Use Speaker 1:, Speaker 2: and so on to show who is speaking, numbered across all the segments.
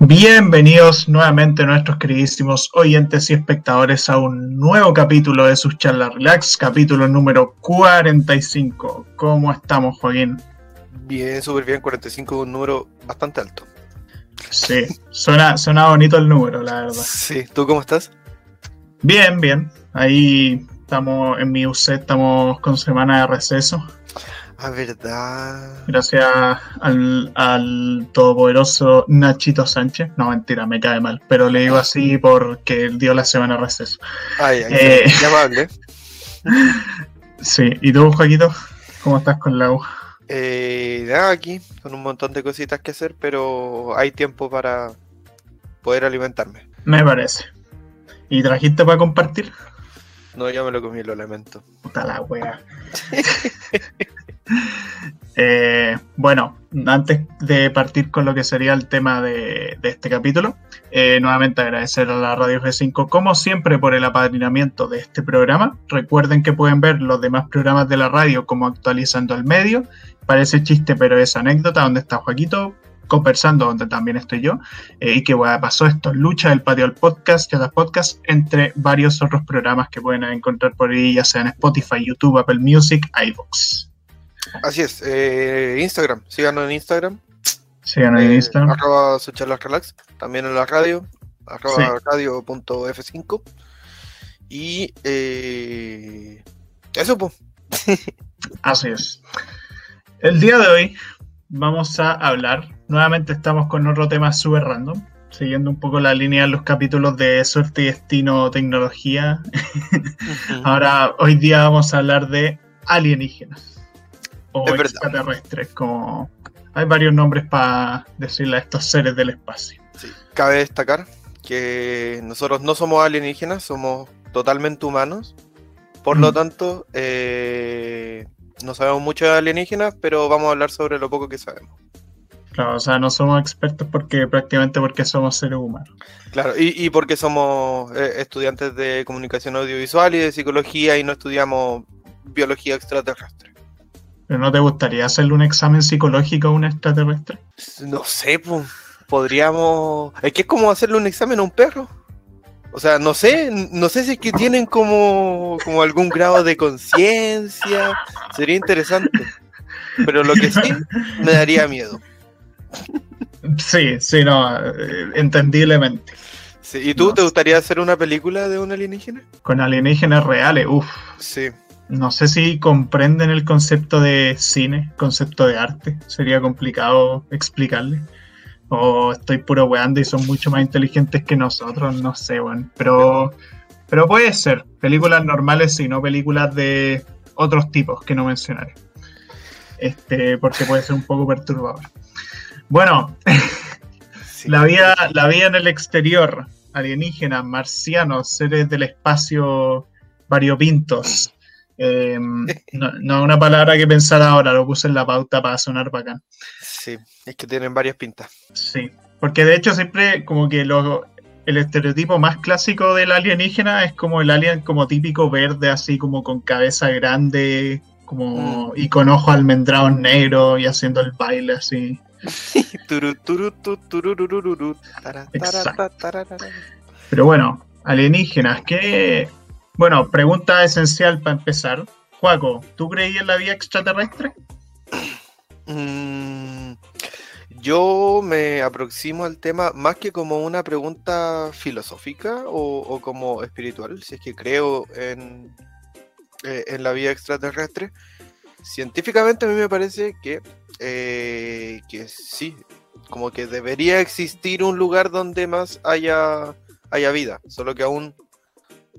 Speaker 1: Bienvenidos nuevamente nuestros queridísimos oyentes y espectadores a un nuevo capítulo de sus charlas relax, capítulo número 45. ¿Cómo estamos, Joaquín?
Speaker 2: Bien, súper bien, 45 un número bastante alto.
Speaker 1: Sí, suena, suena bonito el número, la verdad.
Speaker 2: Sí, ¿tú cómo estás?
Speaker 1: Bien, bien. Ahí estamos en mi UC, estamos con semana de receso.
Speaker 2: Ah, verdad.
Speaker 1: Gracias al, al todopoderoso Nachito Sánchez. No, mentira, me cae mal. Pero le digo así porque dio la semana de receso.
Speaker 2: Ay, ay,
Speaker 1: Eh.
Speaker 2: llamable.
Speaker 1: Sí, ¿y tú, Joaquito? ¿Cómo estás con la U?
Speaker 2: Eh, nada, aquí, con un montón de cositas que hacer, pero hay tiempo para poder alimentarme.
Speaker 1: Me parece. ¿Y trajiste para compartir?
Speaker 2: No, ya me lo comí, lo lamento.
Speaker 1: Puta la wea. Eh, bueno, antes de partir con lo que sería el tema de, este capítulo, eh, nuevamente agradecer a la Radio G5, como siempre, por el apadrinamiento de este programa. Recuerden que pueden ver los demás programas de la radio como actualizando el medio. Parece chiste, pero es anécdota, donde está Joaquito conversando, donde también estoy yo. Eh, y que pasó esto, Lucha del Patio al Podcast, Chatas Podcast, entre varios otros programas que pueden encontrar por ahí, ya sea en Spotify, YouTube, Apple Music, iVoox.
Speaker 2: Así es, eh, Instagram, síganos en Instagram.
Speaker 1: Sigan ahí en
Speaker 2: eh,
Speaker 1: Instagram.
Speaker 2: Arroba su charlas relax. También en la radio, arroba
Speaker 1: Sí.
Speaker 2: radio.f5. Y eh, eso, pues.
Speaker 1: Así es. El día de hoy vamos a hablar, nuevamente estamos con otro tema súper random, siguiendo un poco la línea de los capítulos de suerte y destino, tecnología. Ahora, hoy día vamos a hablar de alienígenas o extraterrestres, como hay varios nombres para decirle a estos seres del espacio.
Speaker 2: Sí, Cabe destacar que nosotros no somos alienígenas, somos totalmente humanos. Por lo
Speaker 1: Mm.
Speaker 2: tanto, eh, no sabemos mucho de alienígenas, pero vamos a hablar sobre lo poco que sabemos.
Speaker 1: Claro, o sea, no somos expertos porque prácticamente porque somos seres humanos.
Speaker 2: Claro, y, y porque somos eh, estudiantes de comunicación audiovisual y de psicología y no estudiamos biología extraterrestre.
Speaker 1: ¿Pero no te gustaría hacerle un examen psicológico a un extraterrestre?
Speaker 2: No sé, pues, podríamos... Es que es como hacerle un examen a un perro. O sea, no sé, no sé si es que tienen como, como algún grado de conciencia. Sería interesante. Pero lo que sí me daría miedo.
Speaker 1: Sí, sí, no, eh, entendiblemente.
Speaker 2: Sí, ¿Y tú
Speaker 1: No
Speaker 2: te gustaría hacer una película de un alienígena?
Speaker 1: Con alienígenas reales, uff,
Speaker 2: Sí.
Speaker 1: No sé si comprenden el concepto de cine, concepto de arte. Sería complicado explicarle. O estoy puro weando y son mucho más inteligentes que nosotros, no sé, bueno. Pero, pero puede ser. Películas normales, sí, no películas de otros tipos que no mencionaré. Este, porque puede ser un poco perturbador. Bueno,
Speaker 2: sí.
Speaker 1: La vida, la vida en el exterior, alienígenas, marcianos, seres del espacio variopintos. Eh, no, no una palabra que pensar ahora, lo puse en la pauta para sonar bacán.
Speaker 2: Sí, es que tienen varias pintas.
Speaker 1: Sí, porque de hecho siempre como que lo, el estereotipo más clásico del alienígena es como el alien como típico verde, así como con cabeza grande, como y con ojos almendrados negros y haciendo el baile así. Exacto. Pero bueno, alienígenas, que... Bueno, pregunta esencial para empezar. Juaco, ¿tú creías en la vida extraterrestre?
Speaker 2: Mm, yo me aproximo al tema más que como una pregunta filosófica o, como espiritual, si es que creo en, eh, en la vida extraterrestre. Científicamente a mí me parece que, eh, que sí, como que debería existir un lugar donde más haya, haya vida, solo que aún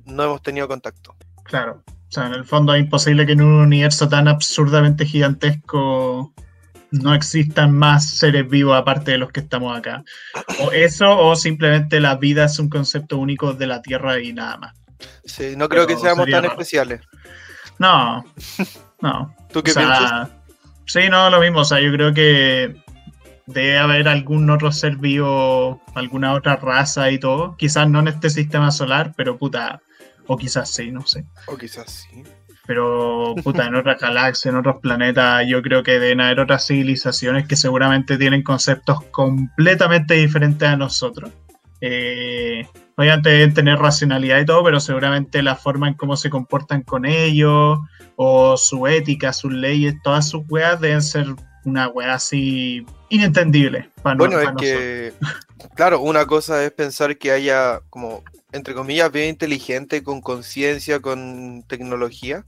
Speaker 2: no hemos tenido contacto.
Speaker 1: Claro. O sea, en el fondo es imposible que en un universo tan absurdamente gigantesco no existan más seres vivos aparte de los que estamos acá. O eso, o simplemente la vida es un concepto único de la Tierra y nada más.
Speaker 2: Sí, no creo que seamos tan
Speaker 1: raro.
Speaker 2: especiales.
Speaker 1: No, no.
Speaker 2: ¿Tú qué
Speaker 1: O sea,
Speaker 2: piensas?
Speaker 1: Sí, no, lo mismo. O sea, yo creo que debe haber algún otro ser vivo, alguna otra raza y todo. Quizás no en este sistema solar, pero puta, o quizás sí, no sé.
Speaker 2: O quizás sí.
Speaker 1: Pero, puta, en otras galaxias, en otros planetas, yo creo que deben haber otras civilizaciones que seguramente tienen conceptos completamente diferentes a nosotros. Eh, obviamente deben tener racionalidad y todo, pero seguramente la forma en cómo se comportan con ellos, o su ética, sus leyes, todas sus weas deben ser una wea así inentendible.
Speaker 2: Para bueno, es que, claro, una cosa es pensar que haya como, entre comillas, bien inteligente, con conciencia, con tecnología,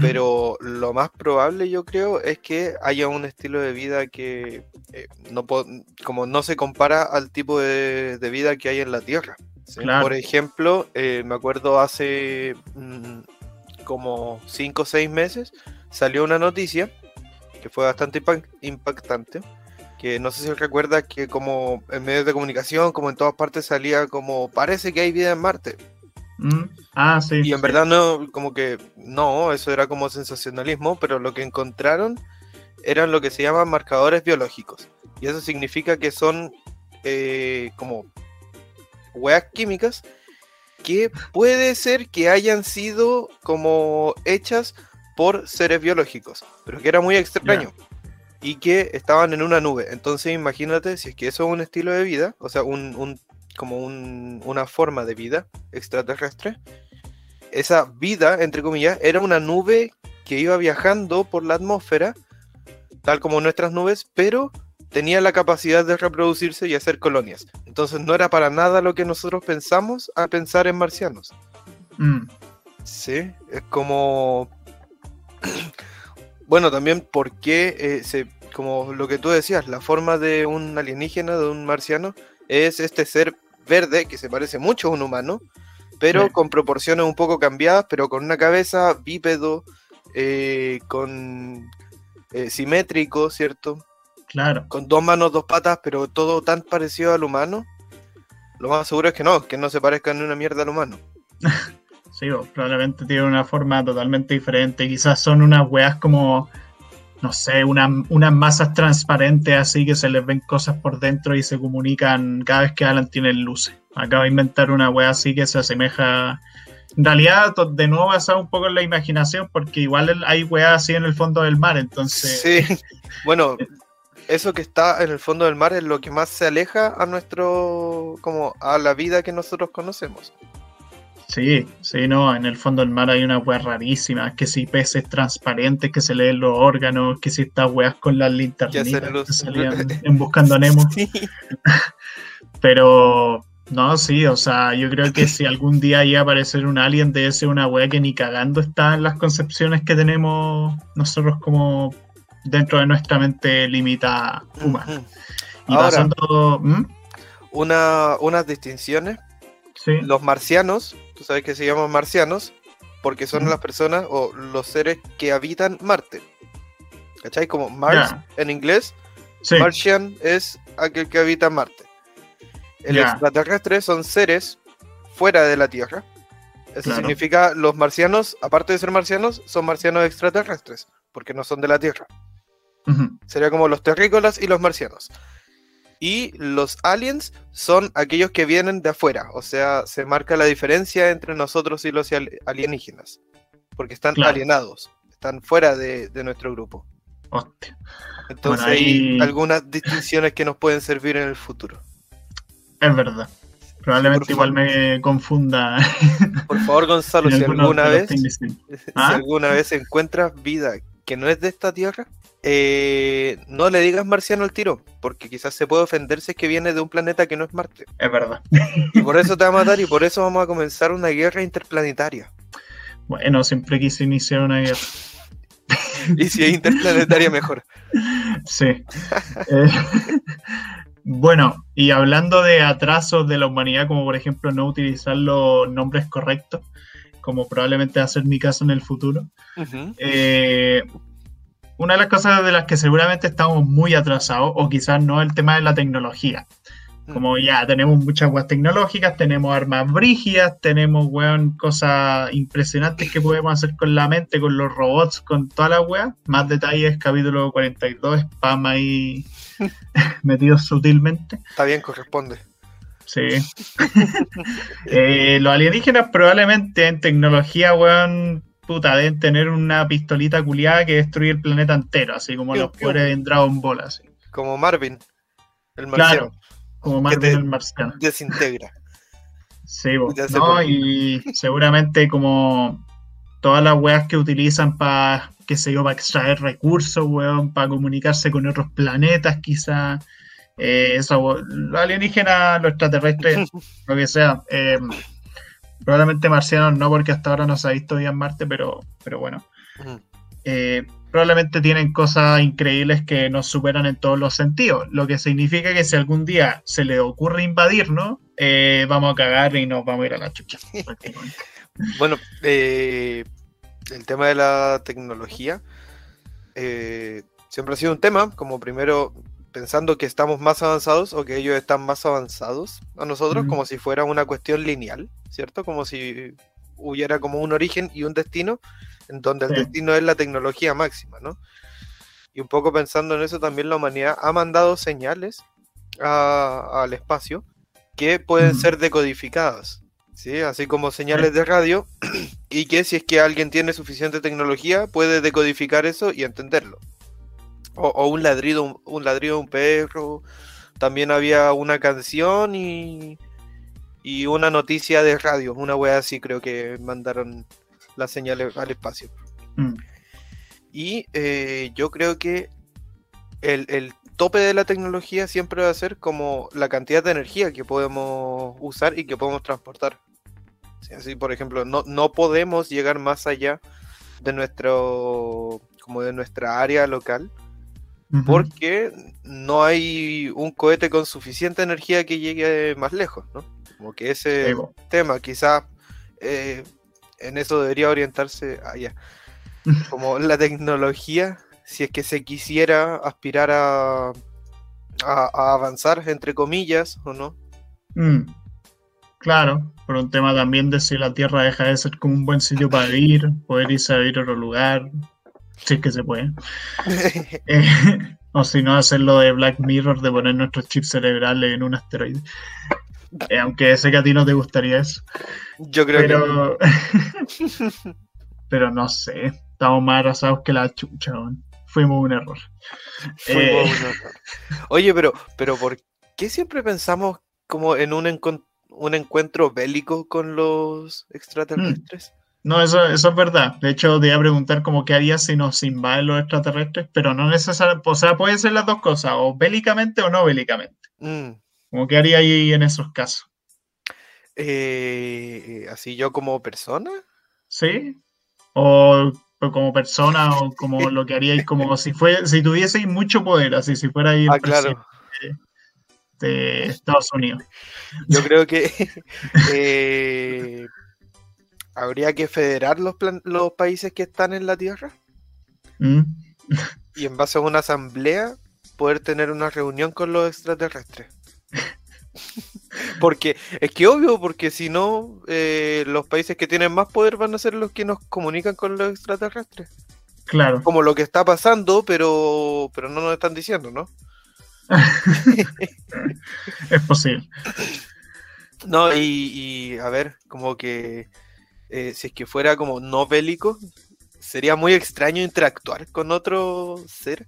Speaker 2: pero lo más probable yo creo es que haya un estilo de vida que eh, no como no se compara al tipo de, vida que hay en la Tierra. Por ejemplo, eh, me acuerdo hace mm, como 5 o 6 meses salió una noticia que fue bastante impactante, que no sé si recuerda que como en medios de comunicación, como en todas partes salía como parece que hay vida en Marte.
Speaker 1: Mm. Ah, sí.
Speaker 2: Y en verdad no, como que no, eso era como sensacionalismo, pero lo que encontraron eran lo que se llaman marcadores biológicos. Y eso significa que son eh, como hueas químicas que puede ser que hayan sido como hechas por seres biológicos, pero que era muy extraño. Y que estaban en una nube. Entonces imagínate si es que eso es un estilo de vida, o sea, un, como una forma de vida extraterrestre. Esa vida, entre comillas, era una nube que iba viajando por la atmósfera, tal como nuestras nubes, pero tenía la capacidad de reproducirse y hacer colonias. Entonces no era para nada lo que nosotros pensamos a pensar en marcianos. Mm. Sí, es como bueno, también porque, eh, se, como lo que tú decías, la forma de un alienígena, de un marciano, es este ser verde que se parece mucho a un humano, pero con proporciones un poco cambiadas, pero con una cabeza bípedo, eh, con eh, simétrico, ¿cierto?
Speaker 1: Claro.
Speaker 2: Con dos manos, dos patas, pero todo tan parecido al humano. Lo más seguro es que no, que no se parezcan ni una mierda al humano.
Speaker 1: Sí, probablemente tiene una forma totalmente diferente. Quizás son unas weas como, no sé, unas masas transparentes así que se les ven cosas por dentro y se comunican cada vez que Alan tiene luces. Acaba de inventar una wea así que se asemeja. En realidad, de nuevo basado un poco en la imaginación, porque igual hay weas así en el fondo del mar, entonces.
Speaker 2: Sí, bueno, eso que está en el fondo del mar es lo que más se aleja a nuestro. como a la vida que nosotros conocemos.
Speaker 1: Sí, sí, no, en el fondo del mar hay unas weas rarísimas, que si peces transparentes que se leen los órganos, que si estas weas con las linternas que salían en Buscando Nemo. Pero, no, sí, o sea, yo creo que si algún día iba a aparecer un alien, debe ser una wea que ni cagando está en las concepciones que tenemos nosotros como dentro de nuestra mente limitada humana.
Speaker 2: Y pasando... ¿Mm? Una, unas distinciones. Sí. Los marcianos tú sabes que se llaman marcianos porque son las personas o los seres que habitan Marte. ¿Cachai? Como Mars en inglés, Martian es aquel que habita Marte. El extraterrestre son seres fuera de la Tierra. Eso significa los marcianos, aparte de ser marcianos, son marcianos extraterrestres, porque no son de la Tierra. Sería como los terrícolas y los marcianos. Y los aliens son aquellos que vienen de afuera, o sea, se marca la diferencia entre nosotros y los alienígenas, porque están alienados, están fuera de, nuestro grupo.
Speaker 1: Hostia.
Speaker 2: Entonces hay algunas distinciones que nos pueden servir en el futuro.
Speaker 1: Es verdad. Probablemente igual me confunda.
Speaker 2: Por favor, Gonzalo, si alguna vez, si ¿Ah? alguna vez encuentras vida que no es de esta tierra, eh, no le digas marciano al tiro, porque quizás se puede ofender si es que viene de un planeta que no es Marte.
Speaker 1: Es verdad.
Speaker 2: Y por eso te va a matar y por eso vamos a comenzar una guerra interplanetaria.
Speaker 1: Bueno, siempre quise iniciar una guerra.
Speaker 2: y si es interplanetaria, mejor.
Speaker 1: Sí. Eh, bueno, y hablando de atrasos de la humanidad, como por ejemplo no utilizar los nombres correctos, como probablemente va a ser mi caso en el futuro, eh, una de las cosas de las que seguramente estamos muy atrasados, o quizás no el tema de la tecnología. Como mm. ya tenemos muchas weas tecnológicas, tenemos armas brígidas, tenemos weón, cosas impresionantes que podemos hacer con la mente, con los robots, con toda la wea. Más detalles, capítulo 42, spam ahí metido sutilmente.
Speaker 2: Está bien, corresponde.
Speaker 1: Sí. eh, los alienígenas probablemente en tecnología, weón, puta, deben tener una pistolita culiada que destruye el planeta entero, así como los
Speaker 2: piu.
Speaker 1: poderes en Dragon Ball, así.
Speaker 2: Como Marvin, el marciano,
Speaker 1: Claro, como Marvel
Speaker 2: te-
Speaker 1: el marciano.
Speaker 2: desintegra.
Speaker 1: Sí,
Speaker 2: sé
Speaker 1: no, y seguramente como todas las weas que utilizan para, qué sé yo, para extraer recursos, weón, para comunicarse con otros planetas, quizá. Eh, eso, los alienígenas, los extraterrestres, lo que sea. eh, probablemente marcianos no, porque hasta ahora no se ha visto bien Marte, pero, pero bueno.
Speaker 2: Mm.
Speaker 1: eh, probablemente tienen cosas increíbles que nos superan en todos los sentidos, lo que significa que si algún día se le ocurre invadirnos, eh, vamos a cagar y nos vamos a ir a la chucha.
Speaker 2: Bueno, eh, el tema de la tecnología eh, siempre ha sido un tema, como primero pensando que estamos más avanzados o que ellos están más avanzados a nosotros, como si fuera una cuestión lineal, ¿cierto? Como si hubiera como un origen y un destino, en donde el destino es la tecnología máxima, ¿no? Y un poco pensando en eso, también la humanidad ha mandado señales a- al espacio que pueden ser decodificadas, ¿sí? Así como señales de radio, y que si es que alguien tiene suficiente tecnología, puede decodificar eso y entenderlo. O, o un ladrido, un, un ladrido de un perro. También había una canción y, y una noticia de radio, una wea así creo que mandaron las señales al espacio.
Speaker 1: Mm,
Speaker 2: Y eh, yo creo que el, el tope de la tecnología siempre va a ser como la cantidad de energía que podemos usar y que podemos transportar. Sí, Así, por ejemplo, no, no podemos llegar más allá de nuestro como de nuestra área local porque no hay un cohete con suficiente energía que llegue más lejos, ¿no? Como que ese tema quizás eh, en eso debería orientarse allá. Como la tecnología, si es que se quisiera aspirar a, a, a avanzar, entre comillas, o no.
Speaker 1: Mm, Claro, por un tema también de si la Tierra deja de ser como un buen sitio para vivir, poder irse a vivir a otro lugar, si es que se puede. Eh, o si no, hacerlo de Black Mirror, de poner nuestros chips cerebrales en un asteroide. Eh, aunque sé que a ti no te gustaría eso.
Speaker 2: Yo creo que
Speaker 1: Pero, pero no sé, estamos más atrasados que la chucha. Fuimos un error.
Speaker 2: fuimos
Speaker 1: eh.
Speaker 2: un error. Oye, pero, pero ¿por qué siempre pensamos como en un, encon- un encuentro bélico con los extraterrestres?
Speaker 1: No, eso, eso es verdad. De hecho, te iba a preguntar como qué harías si nos invaden los extraterrestres, pero no necesariamente, o sea, pueden ser las dos cosas, o bélicamente o no bélicamente.
Speaker 2: Mm,
Speaker 1: Como qué haría ahí en esos casos.
Speaker 2: eh, así yo como persona.
Speaker 1: ¿Sí? O, o como persona, o como lo que haríais, como si fue, si tuvieseis mucho poder, así si fuera ahí
Speaker 2: Ah, claro.
Speaker 1: de Estados Unidos.
Speaker 2: Yo creo que eh, habría que federar los, plan- los países que están en la Tierra
Speaker 1: ¿Mm?
Speaker 2: y en base a una asamblea poder tener una reunión con los extraterrestres. Porque es que obvio, porque si no, eh, los países que tienen más poder van a ser los que nos comunican con los extraterrestres.
Speaker 1: Claro.
Speaker 2: Como lo que está pasando, pero, pero no nos están diciendo, ¿no?
Speaker 1: Es posible.
Speaker 2: No, y, y, a ver, como que eh, si es que fuera como no bélico, sería muy extraño interactuar con otro ser.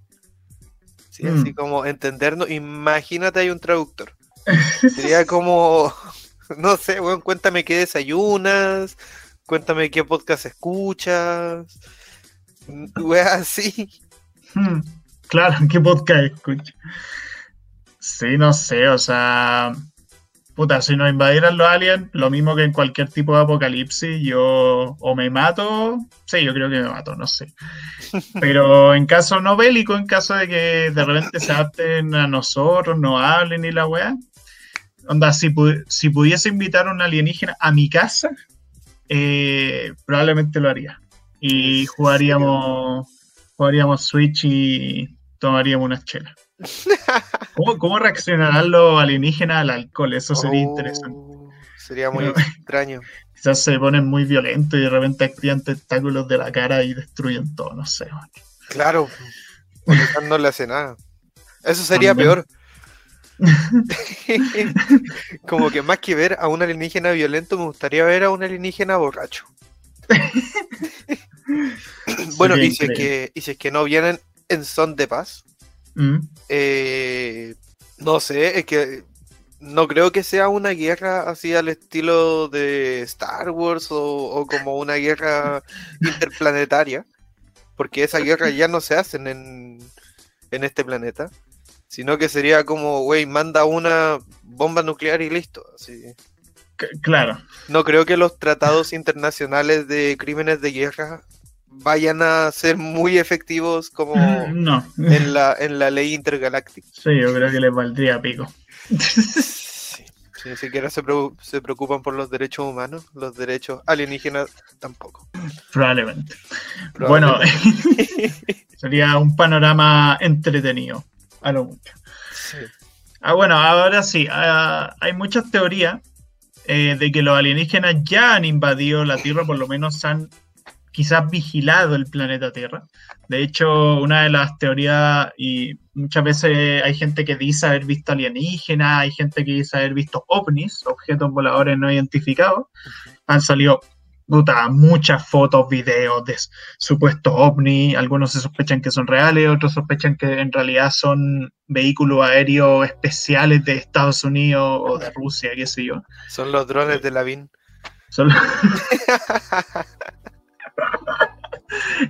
Speaker 2: Sí,
Speaker 1: Mm.
Speaker 2: así como entendernos. Imagínate hay un traductor. Sería como, no sé, weón, cuéntame qué desayunas, cuéntame qué podcast escuchas, mm, weón, así.
Speaker 1: Hmm, Claro, ¿qué podcast escucho? Sí, no sé, o sea, puta, si nos invadieran los aliens, lo mismo que en cualquier tipo de apocalipsis, yo o me mato, sí, yo creo que me mato, no sé. Pero en caso no bélico, en caso de que de repente se adapten a nosotros, no hablen ni la weá, onda, si, pu- si pudiese invitar a un alienígena a mi casa, eh, probablemente lo haría. Y
Speaker 2: ¿En
Speaker 1: jugaríamos, jugaríamos Switch y tomaríamos unas chelas. ¿Cómo, cómo reaccionarán los alienígenas al alcohol? Eso sería interesante.
Speaker 2: Oh, Sería muy
Speaker 1: Pero-
Speaker 2: extraño.
Speaker 1: Quizás se ponen muy violentos y de repente activan tentáculos de la cara y destruyen todo, no sé. man.
Speaker 2: Claro, no le hace nada. Eso sería
Speaker 1: También.
Speaker 2: peor. Como que más que ver a un alienígena violento, me gustaría ver a un alienígena borracho. bueno, y si, es que, y si es que no vienen en son de paz,
Speaker 1: Mm.
Speaker 2: eh, no sé, es que no creo que sea una guerra así al estilo de Star Wars o, o como una guerra interplanetaria, porque esa guerra ya no se hacen en, en este planeta, sino que sería como, güey, manda una bomba nuclear y listo. Así.
Speaker 1: C- Claro.
Speaker 2: No creo que los tratados internacionales de crímenes de guerra vayan a ser muy efectivos como
Speaker 1: No.
Speaker 2: en la, en la ley intergaláctica.
Speaker 1: Sí, yo creo que les valdría pico.
Speaker 2: Sí. Si ni siquiera se, se preocupan por los derechos humanos, los derechos alienígenas tampoco.
Speaker 1: Probablemente. Bueno, sería un panorama entretenido, a lo mucho.
Speaker 2: Sí.
Speaker 1: Ah, bueno, ahora sí, ah, hay muchas teorías eh, de que los alienígenas ya han invadido la Tierra, por lo menos han quizás vigilado el planeta Tierra. De hecho, una de las teorías, y muchas veces hay gente que dice haber visto alienígenas, hay gente que dice haber visto ovnis, objetos voladores no identificados. Han salido puta, muchas fotos, videos de supuestos ovnis. Algunos se sospechan que son reales, otros sospechan que en realidad son vehículos aéreos especiales de Estados Unidos o de Rusia, qué sé yo.
Speaker 2: Son los drones de la VIN.
Speaker 1: Son-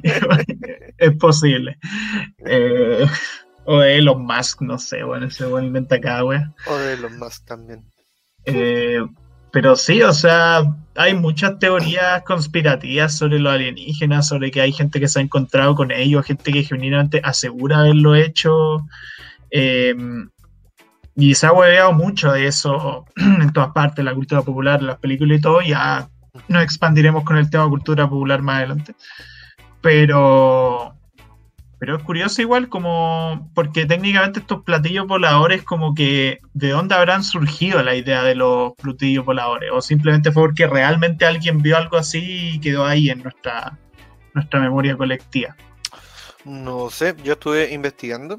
Speaker 1: es posible. Eh, o de Elon Musk, no sé, bueno, ese bueno inventa cada wea.
Speaker 2: O de los más también.
Speaker 1: Eh, pero sí, o sea, hay muchas teorías conspirativas sobre los alienígenas, sobre que hay gente que se ha encontrado con ellos, gente que genuinamente asegura haberlo hecho. eh, y se ha hueveado mucho de eso en todas partes, la cultura popular, las películas y todo. Ya nos expandiremos con el tema cultura popular más adelante. Pero, pero es curioso igual como, porque técnicamente estos platillos voladores como que, ¿de dónde habrán surgido la idea de los platillos voladores? O simplemente fue porque realmente alguien vio algo así y quedó ahí en nuestra, nuestra memoria colectiva.
Speaker 2: No sé, yo estuve investigando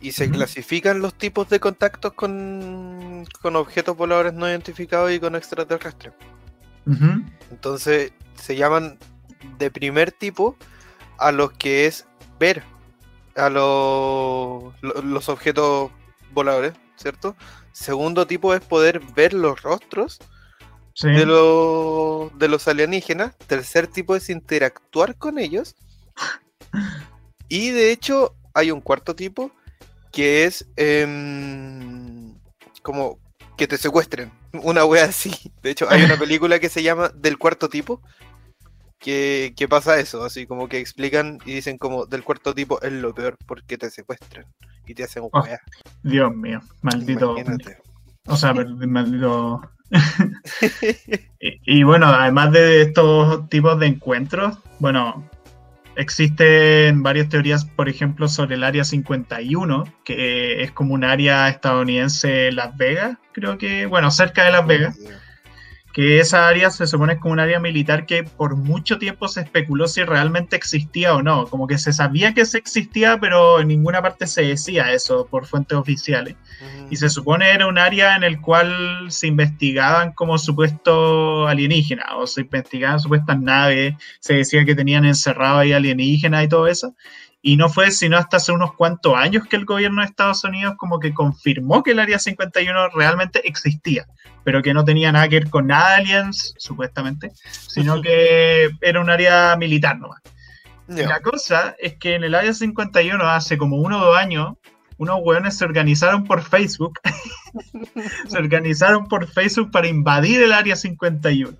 Speaker 2: y se clasifican los tipos de contactos con, con objetos voladores no identificados y con extraterrestres. Entonces se llaman de primer tipo a los que es ver a los, lo- los objetos voladores, ¿cierto? Segundo tipo es poder ver los rostros
Speaker 1: Sí.
Speaker 2: de, los, de los alienígenas. Tercer tipo es interactuar con ellos. Y de hecho hay un cuarto tipo que es em, como que te secuestren. Una wea así. De hecho hay una película que se llama Del cuarto tipo. Que, que pasa eso, así como que explican y dicen como del cuarto tipo es lo peor porque te secuestran y te hacen
Speaker 1: Oh. Dios mío, maldito.
Speaker 2: Imagínate.
Speaker 1: O sea, maldito. y, y bueno, además de estos tipos de encuentros, bueno, existen varias teorías, por ejemplo, sobre el Área 51, que es como un área estadounidense en Las Vegas, creo que, bueno, cerca de Las Vegas, que esa área se supone como un área militar que por mucho tiempo se especuló si realmente existía o no, como que se sabía que se existía, pero en ninguna parte se decía eso por fuentes oficiales. Y se supone era un área en el cual se investigaban como supuestos alienígenas, o se investigaban supuestas naves, se decía que tenían encerrado ahí alienígenas y todo eso. Y no fue sino hasta hace unos cuantos años que el gobierno de Estados Unidos como que confirmó que el Área 51 realmente existía, pero que no tenía nada que ver con aliens, supuestamente, sino que era un área militar nomás. La cosa es que en el Área 51, hace como uno o dos años, unos hueones se organizaron por Facebook. se organizaron por Facebook para invadir el Área 51.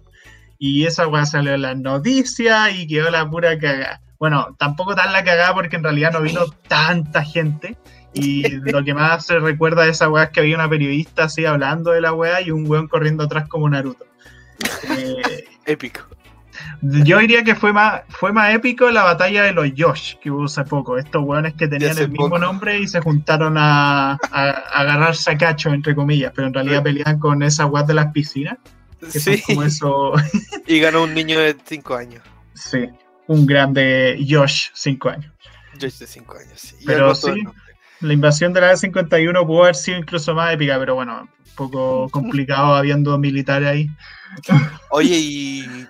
Speaker 1: Y esa hueá salió en las noticias y quedó la pura cagada. Bueno, tampoco tan la cagada porque en realidad no vino tanta gente. Y lo que más se recuerda de esa hueá es que había una periodista así hablando de la hueá y un hueón corriendo atrás como Naruto. Eh,
Speaker 2: Épico.
Speaker 1: yo diría que fue más, fue más épico la batalla de los Yosh que hubo hace poco. Estos hueones que tenían el mismo
Speaker 2: poco.
Speaker 1: nombre y se juntaron a, a- a agarrarse a cacho, entre comillas, pero en realidad peleaban con esas guas de las piscinas, que
Speaker 2: Sí,
Speaker 1: son como eso.
Speaker 2: y ganó un niño de 5 años.
Speaker 1: sí, un grande Yosh, 5 años.
Speaker 2: Yo de 5 años. sí.
Speaker 1: Pero sí. La invasión de la E51 pudo haber sido incluso más épica, pero bueno, un poco complicado habiendo militares ahí.
Speaker 2: Oye, y,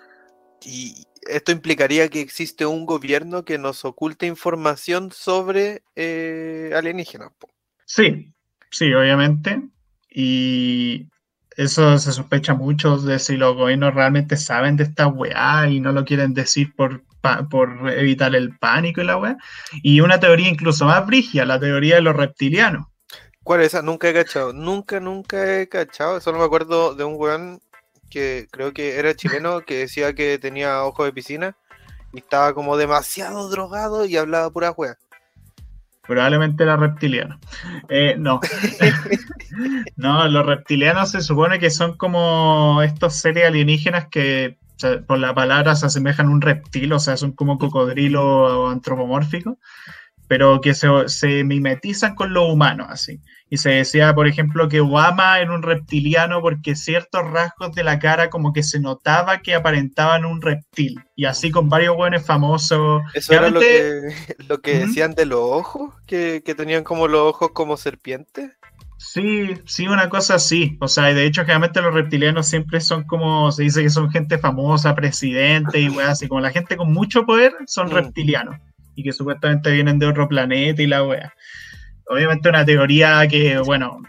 Speaker 2: y esto implicaría que existe un gobierno que nos oculte información sobre eh, alienígenas.
Speaker 1: Sí, sí, obviamente. Y eso se sospecha mucho de si los gobiernos realmente saben de esta weá y no lo quieren decir por, por evitar el pánico y la weá. Y una teoría incluso más brigia, la teoría de los reptilianos.
Speaker 2: ¿Cuál es esa? Nunca he cachado. Nunca, nunca he cachado. Solo me acuerdo de un weón que creo que era chileno que decía que tenía ojos de piscina y estaba como demasiado drogado y hablaba pura weá.
Speaker 1: Probablemente era reptiliano. Eh, no. no, los reptilianos se supone que son como estos seres alienígenas que por la palabra se asemejan a un reptil, o sea, son como cocodrilo antropomórfico, pero que se, se mimetizan con los humanos, así. Y se decía, por ejemplo, que Obama era un reptiliano porque ciertos rasgos de la cara como que se notaba que aparentaban un reptil. Y así con varios buenos famosos.
Speaker 2: Eso era lo que, lo que decían de los ojos, que, tenían como los ojos como serpientes.
Speaker 1: Sí, sí, una cosa así. O sea, de hecho, generalmente los reptilianos siempre son como, se dice que son gente famosa, presidente y weá, así como la gente con mucho poder son mm. reptilianos. Y que supuestamente vienen de otro planeta y la weá obviamente una teoría que, bueno,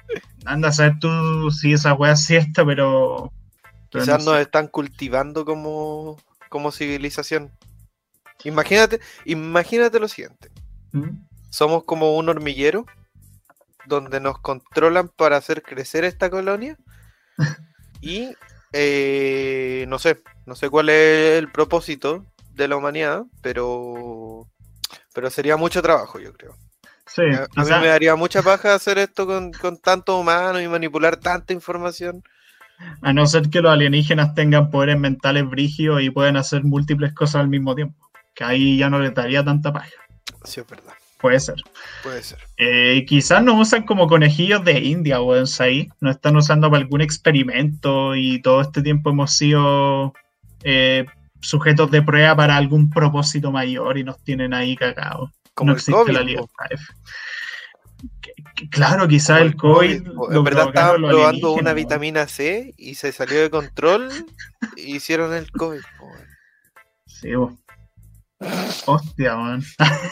Speaker 1: anda a saber tú si esa weá es cierta, pero...
Speaker 2: Quizás nos están cultivando como, como civilización. Imagínate, imagínate lo siguiente. ¿Mm? Somos como un hormiguero donde nos controlan para hacer crecer esta colonia y eh, no sé, no sé cuál es el propósito de la humanidad, pero pero sería mucho trabajo, yo creo a, mí me daría mucha paja hacer esto con, con tanto humano y manipular tanta información.
Speaker 1: A no ser que los alienígenas tengan poderes mentales brígidos y pueden hacer múltiples cosas al mismo tiempo. Que ahí ya no les daría tanta paja.
Speaker 2: Sí, es verdad.
Speaker 1: Puede ser.
Speaker 2: Puede ser.
Speaker 1: Eh, quizás nos usan como conejillos de India, o ahí. Nos están usando para algún experimento y todo este tiempo hemos sido eh, sujetos de prueba para algún propósito mayor y nos tienen ahí cagados no existe la libertad Claro, quizá el COVID.
Speaker 2: en verdad estaban probando una vitamina C y se salió de control e hicieron el COVID.
Speaker 1: Sí, Hostia, man.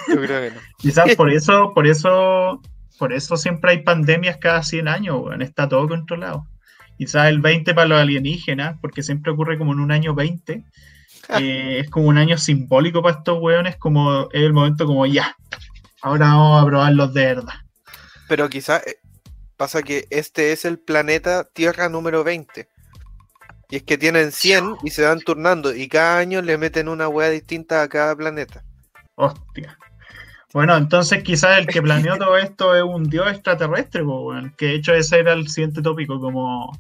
Speaker 1: Yo creo que no. Quizás por eso, por eso, por eso siempre hay pandemias cada 100 años, weón. Está todo controlado. Quizás el 20 para los alienígenas, porque siempre ocurre como en un año 20, eh, es como un año simbólico para estos weones, como es el momento como ya, ahora vamos a probarlos de verdad.
Speaker 2: Pero quizá eh, pasa que este es el planeta Tierra número 20. Y es que tienen 100 y se van turnando y cada año le meten una wea distinta a cada planeta.
Speaker 1: Hostia. Bueno, entonces quizás el que planeó todo esto es un dios extraterrestre, que de hecho ese era el siguiente tópico, como...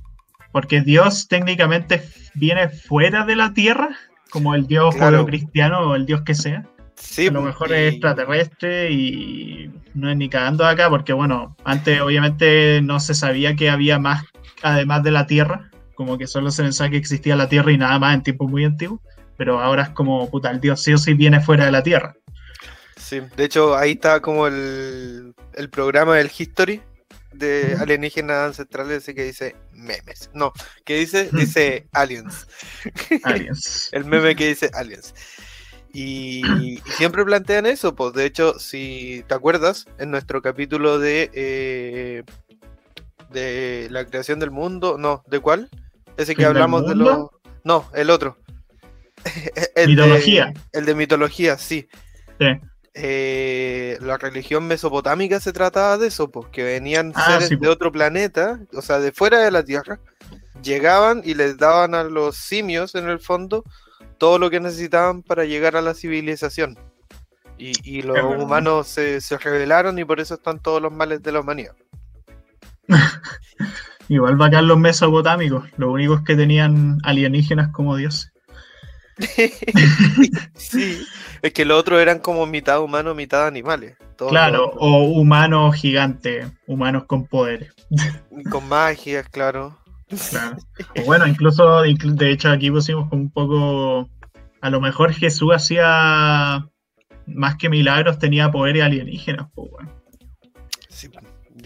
Speaker 1: Porque Dios técnicamente viene fuera de la Tierra como el dios cristiano o el dios que sea. Sí, a lo mejor es extraterrestre y no es ni cagando acá, porque bueno, antes obviamente no se sabía que había más además de la Tierra, como que solo se pensaba que existía la Tierra y nada más en tiempos muy antiguos, pero ahora es como, puta, el dios sí o sí viene fuera de la Tierra.
Speaker 2: Sí, de hecho ahí está como el, el programa del History, de alienígenas ancestrales que dice memes. No, que dice, dice aliens. Aliens. El meme que dice aliens. Y, siempre plantean eso, pues de hecho, si te acuerdas, en nuestro capítulo de eh, de la creación del mundo, no, ¿de cuál? Ese que hablamos de los... No, el otro.
Speaker 1: el mitología.
Speaker 2: el de mitología, sí. Sí. Eh, la religión mesopotámica se trataba de eso, pues que venían ah, seres de otro planeta, o sea, de fuera de la Tierra, llegaban y les daban a los simios, en el fondo, todo lo que necesitaban para llegar a la civilización. Y, los humanos se, se, rebelaron y por eso están todos los males de la humanidad.
Speaker 1: Igual bacán los mesopotámicos, los únicos que tenían alienígenas como dioses.
Speaker 2: sí, es que los otros eran como mitad humano, mitad animales.
Speaker 1: claro, o humanos gigantes, humanos con poderes.
Speaker 2: Con magia, claro.
Speaker 1: Claro. O bueno, incluso, de hecho, aquí pusimos como un poco. A lo mejor Jesús hacía más que milagros, tenía poderes alienígenas, pues,
Speaker 2: Sí,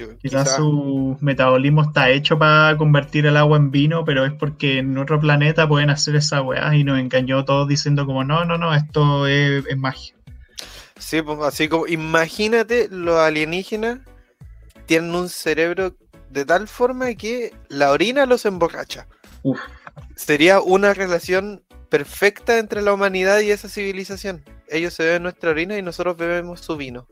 Speaker 2: Yo-
Speaker 1: Quizás
Speaker 2: quizá-
Speaker 1: su metabolismo está hecho para convertir el agua en vino, pero es porque en otro planeta pueden hacer esa weá y nos engañó todos diciendo como no, no, no, esto es, es magia.
Speaker 2: Sí, pues, así como, imagínate, los alienígenas tienen un cerebro de tal forma que la orina los emborracha.
Speaker 1: Uf.
Speaker 2: Sería una relación perfecta entre la humanidad y esa civilización. Ellos se beben nuestra orina y nosotros bebemos su vino.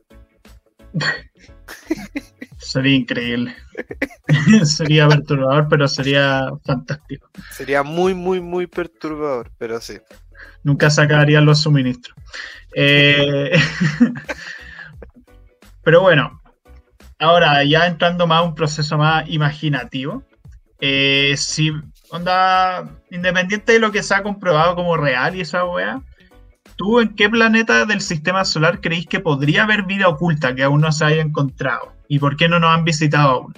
Speaker 1: Sería increíble. sería perturbador, pero sería fantástico.
Speaker 2: Sería muy, muy, muy perturbador, pero sí.
Speaker 1: Nunca se acabarían los suministros. Eh, pero bueno, ahora ya entrando más a un proceso más imaginativo, eh, si onda, independiente de lo que se ha comprobado como real y esa weá, ¿tú en qué planeta del sistema solar creéis que podría haber vida oculta que aún no se haya encontrado? ¿Y por qué no nos han visitado aún?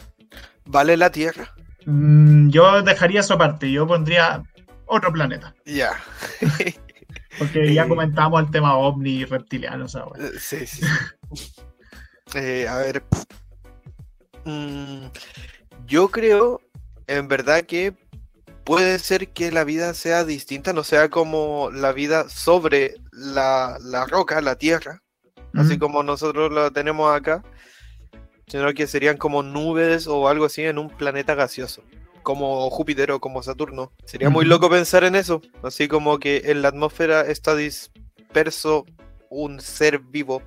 Speaker 2: ¿Vale la Tierra?
Speaker 1: Mm, yo dejaría eso aparte, yo pondría otro planeta.
Speaker 2: Ya.
Speaker 1: Porque ya comentamos el tema ovni reptiliano.
Speaker 2: Eh, Sí, sí. sí. Eh, a ver. mm, yo creo, en verdad, que puede ser que la vida sea distinta, no sea como la vida sobre la, la roca, la tierra, así como nosotros la tenemos acá, sino que serían como nubes o algo así en un planeta gaseoso, como Júpiter o como Saturno. Sería muy loco pensar en eso, así como que en la atmósfera está disperso un ser vivo.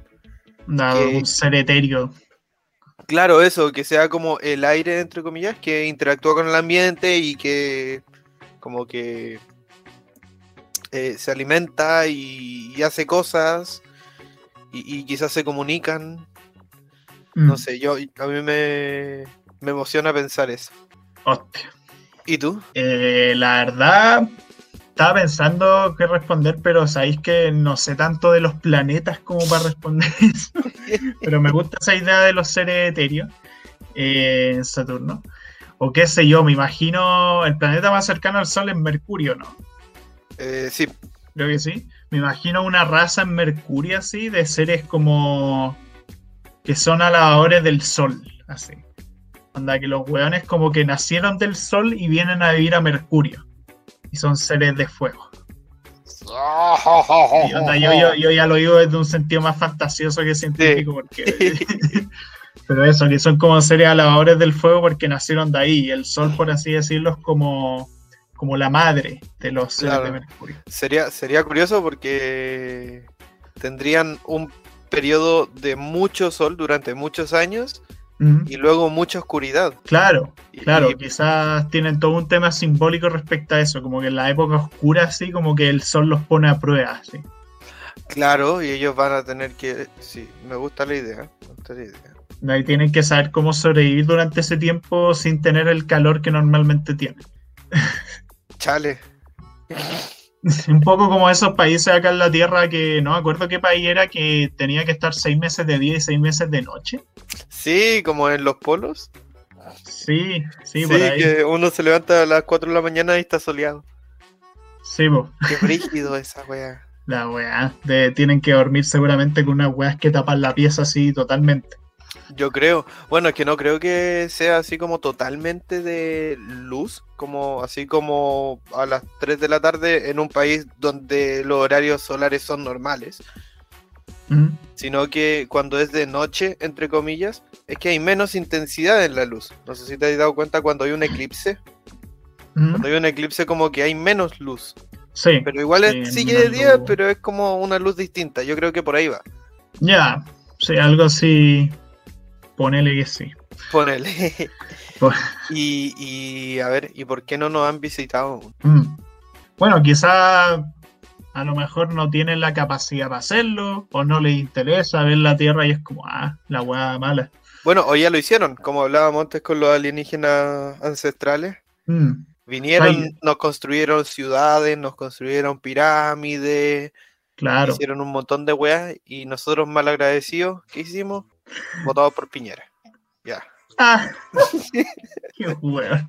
Speaker 2: Que-
Speaker 1: un ser etéreo.
Speaker 2: Claro, eso, que sea como el aire, entre comillas, que interactúa con el ambiente y que como que eh, se alimenta y, y hace cosas y, y quizás se comunican. No
Speaker 1: Mm,
Speaker 2: sé, yo a mí me, me emociona pensar eso.
Speaker 1: hostia.
Speaker 2: ¿Y tú?
Speaker 1: Eh, la verdad, estaba pensando qué responder, pero sabéis que no sé tanto de los planetas como para responder eso. pero me gusta esa idea de los seres etéreos eh, en Saturno. O qué sé yo, me imagino el planeta más cercano al Sol es Mercurio, ¿no?
Speaker 2: Eh, sí,
Speaker 1: Creo que sí. Me imagino una raza en Mercurio así, de seres como que son alabadores del Sol, así. Onda, que los hueones como que nacieron del Sol y vienen a vivir a Mercurio. Y son seres de fuego. Y onda, yo, yo, yo ya lo digo desde un sentido más fantasioso que científico, porque... Pero eso, que son como seres alabadores del fuego porque nacieron de ahí. Y el Sol, por así decirlo, es como, como la madre de los seres de Mercurio.
Speaker 2: sería, sería curioso porque tendrían un periodo de mucho sol durante muchos años y luego mucha oscuridad.
Speaker 1: Claro,
Speaker 2: Y-
Speaker 1: Claro,
Speaker 2: y-
Speaker 1: quizás tienen todo un tema simbólico respecto a eso, como que en la época oscura, así como que el sol los pone a prueba, así.
Speaker 2: Claro, y ellos van a tener que. Sí, me gusta la idea. Me gusta la idea.
Speaker 1: Ahí tienen que saber cómo sobrevivir durante ese tiempo sin tener el calor que normalmente tienen.
Speaker 2: Chale.
Speaker 1: Un poco como esos países acá en la Tierra que no me acuerdo qué país era que tenía que estar seis meses de día y seis meses de noche.
Speaker 2: Sí, como en los polos.
Speaker 1: Sí, sí,
Speaker 2: Sí,
Speaker 1: por ahí.
Speaker 2: que uno se levanta a las 4 de la mañana y está soleado.
Speaker 1: Sí, po.
Speaker 2: Qué brígido esa wea.
Speaker 1: la weá. De, tienen que dormir seguramente con unas weas que tapan la pieza así totalmente.
Speaker 2: Yo creo. Bueno, es que no creo que sea así como totalmente de luz, como así como a las 3 de la tarde en un país donde los horarios solares son normales,
Speaker 1: Mm,
Speaker 2: sino que cuando es de noche, entre comillas, es que hay menos intensidad en la luz. No sé si te has dado cuenta cuando hay un eclipse.
Speaker 1: mm.
Speaker 2: Cuando hay un eclipse como que hay menos luz.
Speaker 1: Sí,
Speaker 2: Pero igual
Speaker 1: Sí,
Speaker 2: es, sigue de día, pero es como una luz distinta. Yo creo que por ahí va.
Speaker 1: ya. Sí, algo así. Ponele que sí.
Speaker 2: Ponele.
Speaker 1: Pues-
Speaker 2: y, y a ver, ¿y por qué no nos han visitado?
Speaker 1: Mm. Bueno, quizá a lo mejor no tienen la capacidad para hacerlo, o no les interesa ver la Tierra y es como, ah, la weá mala.
Speaker 2: Bueno, o ya lo hicieron, como hablábamos antes con los alienígenas ancestrales.
Speaker 1: Mm,
Speaker 2: Vinieron,
Speaker 1: Ay.
Speaker 2: nos construyeron ciudades, nos construyeron pirámides,
Speaker 1: claro.
Speaker 2: hicieron un montón de weas y nosotros mal agradecidos, ¿qué hicimos? Votados por Piñera. Ya.
Speaker 1: Ah, qué weón.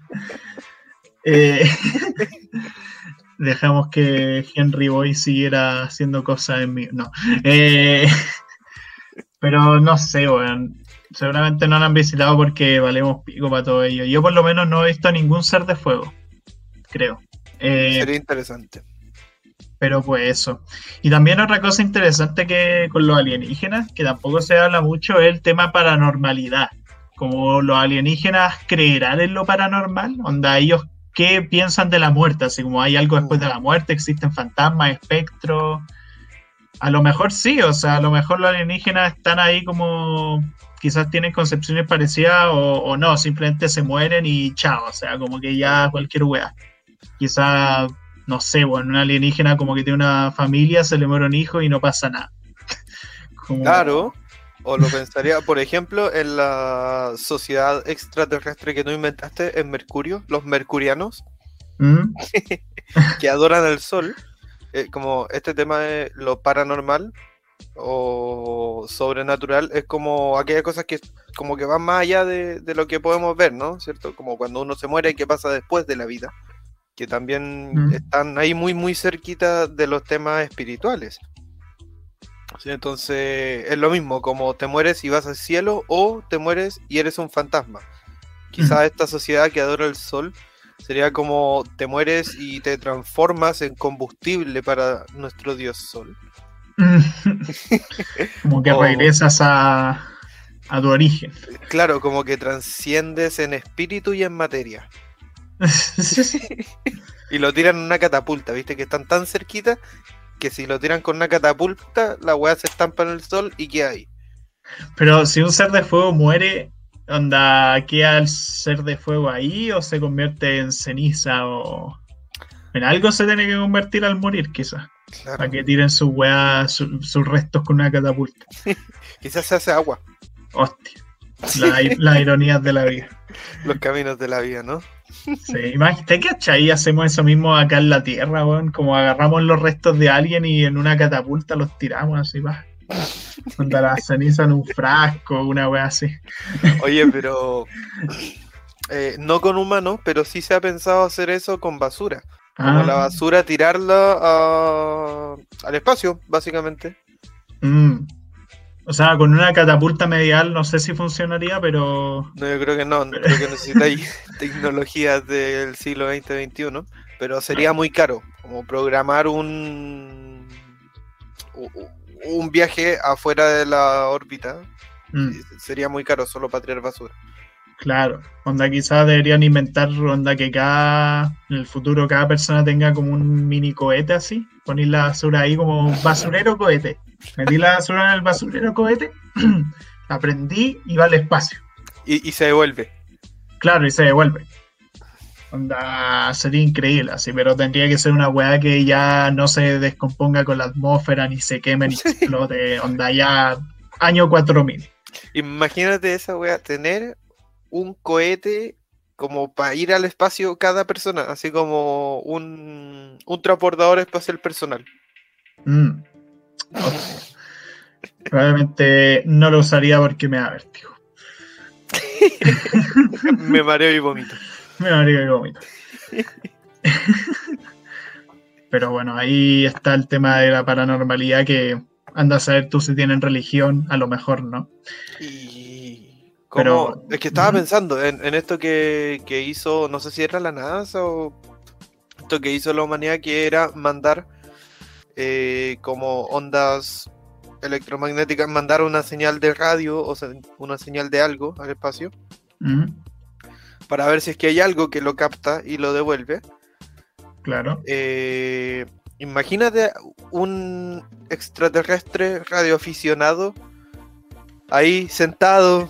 Speaker 1: Eh, dejamos que Henry Boy siguiera haciendo cosas en mí. No. Eh, pero no sé, weón. Seguramente no lo han visitado porque valemos pico para todo ello. Yo por lo menos no he visto ningún ser de fuego, creo.
Speaker 2: Eh, Sería interesante.
Speaker 1: Pero pues eso. Y también otra cosa interesante que con los alienígenas, que tampoco se habla mucho, es el tema paranormalidad. Como los alienígenas creerán en lo paranormal, onda ellos qué piensan de la muerte, así como hay algo después de la muerte, existen fantasmas, espectros. A lo mejor sí, o sea, a lo mejor los alienígenas están ahí como quizás tienen concepciones parecidas o, no, simplemente se mueren y chao, o sea, como que ya cualquier wea. Quizás, no sé, bueno, un alienígena como que tiene una familia, se le muere un hijo y no pasa nada.
Speaker 2: Claro, o lo pensaría, por ejemplo, en la sociedad extraterrestre que tú inventaste en Mercurio, los mercurianos, ¿Mm? que adoran el sol, eh, como este tema de lo paranormal o sobrenatural, es como aquellas cosas que como que van más allá de, lo que podemos ver, ¿no? ¿Cierto? Como cuando uno se muere y qué pasa después de la vida, que también ¿Mm? están ahí muy, muy cerquita de los temas espirituales entonces es lo mismo, como te mueres y vas al cielo o te mueres y eres un fantasma. Quizás esta sociedad que adora el sol sería como te mueres y te transformas en combustible para nuestro dios sol.
Speaker 1: como que regresas a, a tu origen.
Speaker 2: Claro, como que transciendes en espíritu y en materia. y lo tiran en una catapulta, viste que están tan cerquita que si lo tiran con una catapulta, la weá se estampa en el sol y queda ahí.
Speaker 1: Pero si un ser de fuego muere, onda, ¿queda el ser de fuego ahí o se convierte en ceniza o... En algo se tiene que convertir al morir, quizás. Para que tiren sus weá, sus restos con una catapulta.
Speaker 2: quizás se hace agua.
Speaker 1: Hostia. Las ironías de la vida.
Speaker 2: Los caminos de la vida, ¿no?
Speaker 1: Sí, imagínate que ahí hacemos eso mismo acá en la Tierra, weón. Como agarramos los restos de alguien y en una catapulta los tiramos así, va. Cuando la ceniza en un frasco, una wea así.
Speaker 2: Oye, pero. Eh, no con humanos, pero sí se ha pensado hacer eso con basura. Como la ah. basura, tirarla al espacio, básicamente.
Speaker 1: Mm. O sea, con una catapulta medial no sé si funcionaría, pero.
Speaker 2: No, yo creo que no. Creo que necesitáis tecnologías del siglo XX-XXI. Pero sería muy caro. Como programar un. Un viaje afuera de la órbita. Mm. Sería muy caro solo para tirar basura.
Speaker 1: Claro, onda quizás deberían inventar onda que cada, en el futuro cada persona tenga como un mini cohete así, poner la basura ahí como basurero cohete. Metí la basura en el basurero cohete, aprendí y va al espacio.
Speaker 2: Y, se devuelve.
Speaker 1: Claro, y se devuelve. Onda, sería increíble así, pero tendría que ser una weá que ya no se descomponga con la atmósfera, ni se queme, ni explote. Onda, ya año 4000.
Speaker 2: Imagínate esa weá, tener un cohete como para ir al espacio cada persona, así como un, un transportador espacial personal. Mm.
Speaker 1: Probablemente no lo usaría porque me da vértigo.
Speaker 2: me mareo y vomito.
Speaker 1: Me mareo y vomito. Pero bueno, ahí está el tema de la paranormalidad que anda a saber tú si tienen religión, a lo mejor no.
Speaker 2: Pero, es que estaba pensando en, esto que, hizo, no sé si era la NASA o esto que hizo la humanidad, que era mandar eh, como ondas electromagnéticas, mandar una señal de radio o una señal de algo al espacio para ver si es que hay algo que lo capta y lo devuelve.
Speaker 1: Claro.
Speaker 2: Eh, imagínate un extraterrestre radioaficionado ahí sentado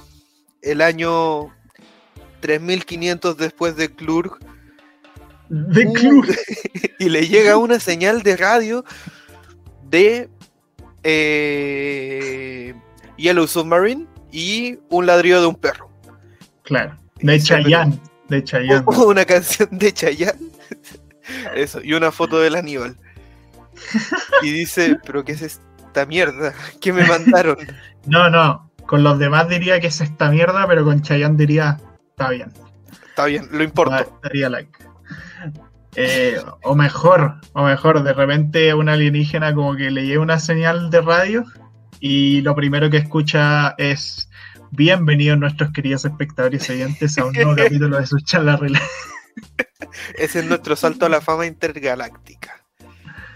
Speaker 2: el año 3500 después de Klurg.
Speaker 1: De Klurg.
Speaker 2: y le llega una señal de radio de eh, Yellow Submarine y un ladrillo de un perro.
Speaker 1: Claro, de Chayanne. De Chayanne.
Speaker 2: Una canción de Chayanne. Eso, y una foto del Aníbal. Y dice, pero ¿qué es esta mierda? ¿Qué me mandaron?
Speaker 1: No, no, con los demás diría que es esta mierda, pero con Chayanne diría, está bien.
Speaker 2: Está bien, lo importa.
Speaker 1: Daría like. Eh, o mejor, o mejor, de repente un alienígena como que le lleva una señal de radio y lo primero que escucha es Bienvenidos nuestros queridos espectadores y oyentes a un nuevo capítulo de su charla.
Speaker 2: Ese es nuestro salto a la fama intergaláctica.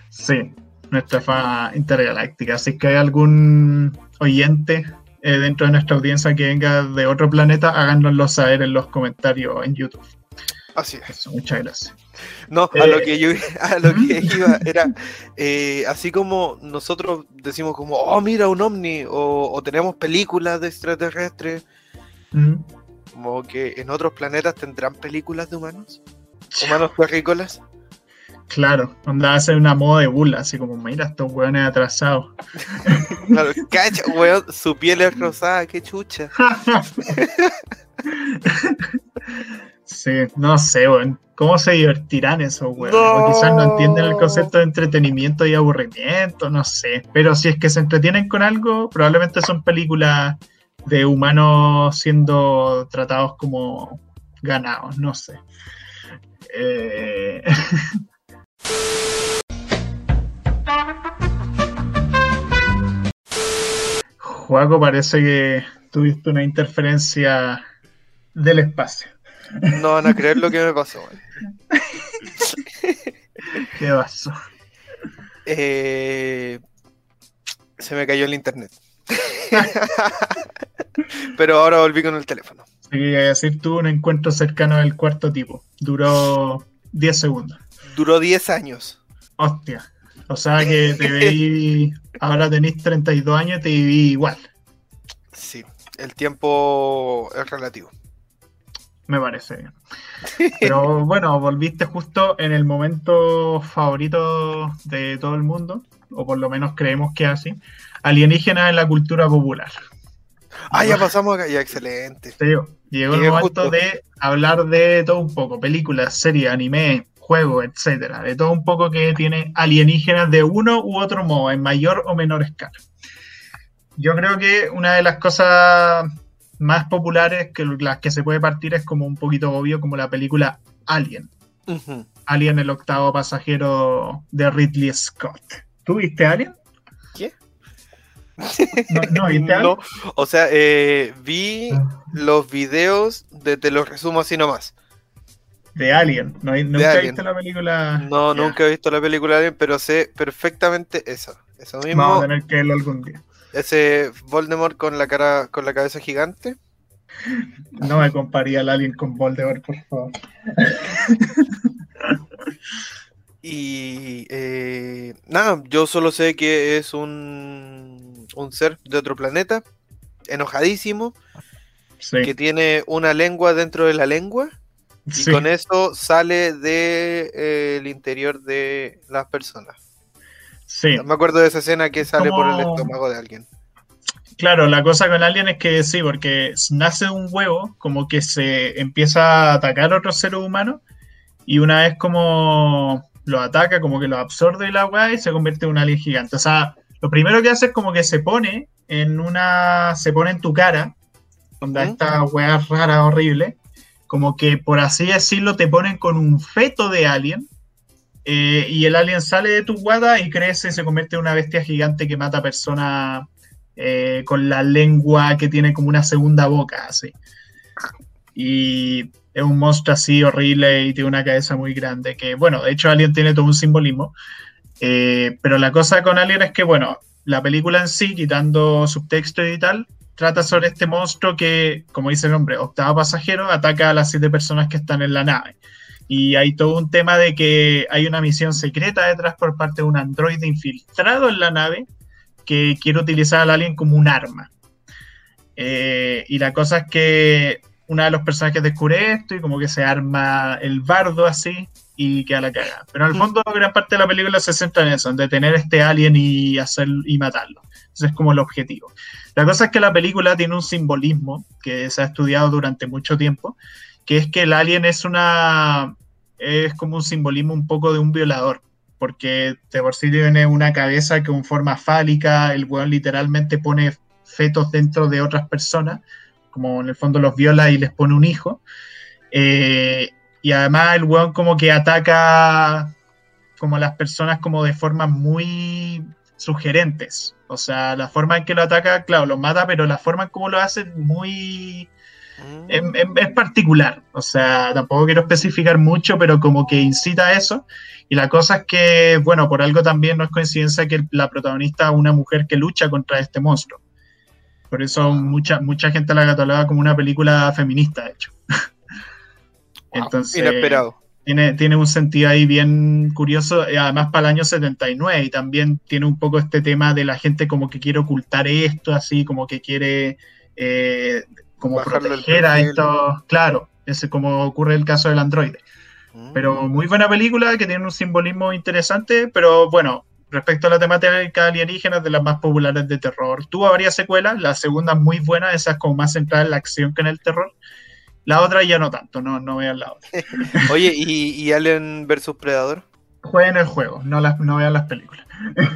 Speaker 1: Sí, nuestra fama intergaláctica. Así que hay algún oyente eh, dentro de nuestra audiencia que venga de otro planeta, háganoslo saber en los comentarios en YouTube.
Speaker 2: Así es.
Speaker 1: Eso, muchas gracias.
Speaker 2: No, a lo que yo a lo que iba era eh, así como nosotros decimos como, oh mira un ovni, o, o tenemos películas de extraterrestres,
Speaker 1: Mm,
Speaker 2: como que en otros planetas tendrán películas de humanos, humanos terrícolas.
Speaker 1: Claro, onda hace una moda de burla, así como, mira, estos hueones atrasados.
Speaker 2: Claro, cacha, weón, su piel es rosada, qué chucha.
Speaker 1: Sí, no sé, weón. ¿Cómo se divertirán esos?
Speaker 2: No.
Speaker 1: O quizás no entienden el concepto de entretenimiento y aburrimiento, no sé. Pero si es que se entretienen con algo, probablemente son películas de humanos siendo tratados como ganados, no sé. Eh, Juaco, parece que tuviste una interferencia del espacio.
Speaker 2: No van a creer lo que me pasó.
Speaker 1: ¿Qué pasó?
Speaker 2: Eh, se me cayó el internet. Pero ahora volví con el teléfono.
Speaker 1: Así que decir tuvo un encuentro cercano del cuarto tipo. Duró 10 segundos.
Speaker 2: Duró 10 años.
Speaker 1: Hostia. O sea que te veí. Ahora tenés 32 años y te viví igual.
Speaker 2: Sí, el tiempo es relativo.
Speaker 1: Me parece bien. Pero bueno, volviste justo en el momento favorito de todo el mundo, o por lo menos creemos que es así. Alienígenas en la cultura popular.
Speaker 2: Ah, ya pasamos acá. Ya, excelente.
Speaker 1: Llegó el momento
Speaker 2: justo.
Speaker 1: de hablar de todo un poco, películas, series, anime, juegos, etcétera, de todo un poco que tiene alienígenas de uno u otro modo, en mayor o menor escala. Yo creo que una de las cosas más populares que las que se puede partir es como un poquito obvio, como la película Alien. Alien, el octavo pasajero de Ridley Scott. ¿Tú viste Alien?
Speaker 2: ¿Qué?
Speaker 1: ¿No, no viste Alien?
Speaker 2: No, o sea, eh, vi los videos de Te los resumo así nomás.
Speaker 1: De Alien. ¿No, ¿Nunca
Speaker 2: Alien.
Speaker 1: viste la película?
Speaker 2: No, nunca he visto la película de Alien, pero sé perfectamente eso. Eso mismo.
Speaker 1: Vamos a tener que verlo algún día.
Speaker 2: Ese Voldemort con la cara, con la cabeza gigante.
Speaker 1: No me comparía al Alien con Voldemort, por favor.
Speaker 2: Y eh, nada, yo solo sé que es un, un ser de otro planeta, enojadísimo,
Speaker 1: Sí.
Speaker 2: que tiene una lengua dentro de la lengua, y con eso sale del interior de las personas.
Speaker 1: Sí.
Speaker 2: Me acuerdo de esa escena que sale por el estómago de alguien.
Speaker 1: Claro, la cosa con Alien es que sí, porque nace un huevo, como que se empieza a atacar a otros seres humanos, y una vez como lo ataca, como que lo absorbe la weá y se convierte en un alien gigante. O sea, lo primero que hace es como que se pone en una. se pone en tu cara, donde
Speaker 2: ¿Mm?
Speaker 1: esta weá rara, horrible, como que por así decirlo, te ponen con un feto de alien. Eh, y el alien sale de tu guata y crece y se convierte en una bestia gigante que mata personas eh, con la lengua que tiene como una segunda boca, así. Y es un monstruo así horrible y tiene una cabeza muy grande, que bueno, de hecho Alien tiene todo un simbolismo. Eh, pero la cosa con Alien es que, bueno, la película en sí, quitando subtexto y tal, trata sobre este monstruo que, como dice el nombre, octavo pasajero, ataca a las siete personas que están en la nave. Y hay todo un tema de que hay una misión secreta detrás por parte de un androide infiltrado en la nave que quiere utilizar al alien como un arma. Eh, y la cosa es que una de los personajes descubre esto y como que se arma el bardo así y queda la caga. Pero al fondo gran parte de la película se centra en eso, en detener este alien y hacer y matarlo. Ese es como el objetivo. La cosa es que la película tiene un simbolismo que se ha estudiado durante mucho tiempo, que es que el alien es una es como un simbolismo un poco de un violador, porque de por sí tiene una cabeza con forma fálica, el weón literalmente pone fetos dentro de otras personas, como en el fondo los viola y les pone un hijo. Eh, y además el weón como que ataca como a las personas como de forma muy sugerentes. O sea, la forma en que lo ataca, claro, lo mata, pero la forma en cómo lo hace es muy... Es, es- es particular. O sea, tampoco quiero especificar mucho, pero como que incita a eso. Y la cosa es que, bueno, por algo también no es coincidencia que la protagonista es una mujer que lucha contra este monstruo. Por eso
Speaker 2: Ah.
Speaker 1: mucha, mucha gente la cataloga como una película feminista, de hecho.
Speaker 2: Wow,
Speaker 1: Entonces,
Speaker 2: Inesperado.
Speaker 1: tiene, tiene un sentido ahí bien curioso, además para el año 79, y también tiene un poco este tema de la gente como que quiere ocultar esto, así como que quiere eh, como proteger a estos, claro, ese como ocurre el caso del androide.
Speaker 2: Mm.
Speaker 1: Pero muy buena película que tiene un simbolismo interesante, pero bueno, respecto a la temática alienígena es de las más populares de terror. Tuvo varias secuelas, la segunda es muy buena, esa es como más centrada en la acción que en el terror. La otra ya no tanto, no, no vean la otra.
Speaker 2: Oye, ¿y, y Alien vs Predator?
Speaker 1: Jueguen el juego, no, las, no vean las películas.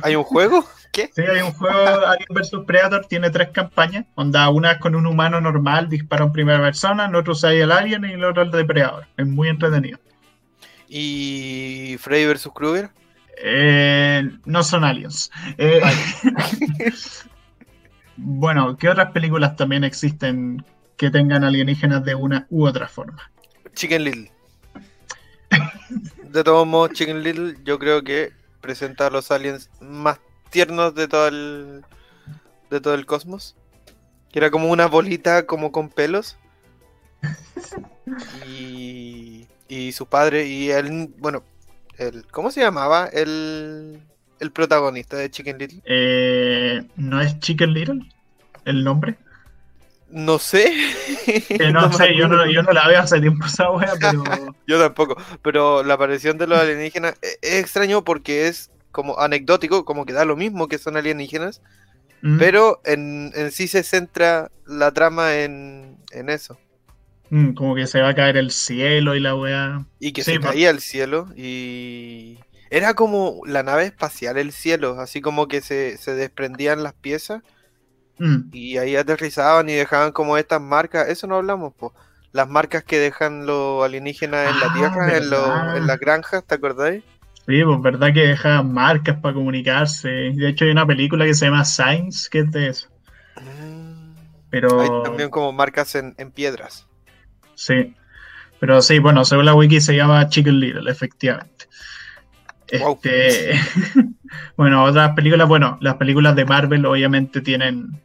Speaker 2: ¿Hay un juego? ¿Qué?
Speaker 1: Sí, hay un juego Alien vs Predator, tiene tres campañas. Onda, una con un humano normal, dispara en primera persona, en otro usa el alien y el otro el depredador. Es muy entretenido.
Speaker 2: ¿Y Freddy vs Krueger?
Speaker 1: Eh, no son aliens. Eh, bueno, ¿qué otras películas también existen que tengan alienígenas de una u otra forma?
Speaker 2: Chicken Little. De todos modos, Chicken Little yo creo que presenta a los aliens más tiernos de todo el de todo el cosmos. Que era como una bolita como con pelos. Y, y su padre y él, bueno, el, ¿cómo se llamaba? El, el protagonista de Chicken Little.
Speaker 1: Eh, ¿No es Chicken Little el nombre?
Speaker 2: No sé.
Speaker 1: Eh, no, sé, yo no, yo no la veo hace tiempo esa wea, pero...
Speaker 2: Yo tampoco, pero la aparición de los alienígenas e- es extraño porque es como anecdótico, como que da lo mismo que son alienígenas,
Speaker 1: Mm,
Speaker 2: pero en, en sí se centra la trama en, en eso.
Speaker 1: mm, como que se va a caer el cielo y la wea.
Speaker 2: Y que
Speaker 1: Sí,
Speaker 2: se
Speaker 1: por-
Speaker 2: caía al cielo y era como la nave espacial, el cielo, así como que se, se desprendían las piezas
Speaker 1: Mm,
Speaker 2: y ahí aterrizaban y dejaban como estas marcas, eso no hablamos, pues. Las marcas que dejan los alienígenas en la
Speaker 1: Ah,
Speaker 2: Tierra, en, lo-
Speaker 1: verdad.
Speaker 2: en las granjas, ¿te acordáis?
Speaker 1: Sí, pues verdad que deja marcas para comunicarse. De hecho, hay una película que se llama Signs, que es de eso.
Speaker 2: Mm.
Speaker 1: Pero
Speaker 2: Hay también como marcas en, en piedras.
Speaker 1: sí. Pero sí, bueno, según la wiki se llama Chicken Little, efectivamente.
Speaker 2: Wow.
Speaker 1: Este, bueno, otras películas, bueno, las películas de Marvel obviamente tienen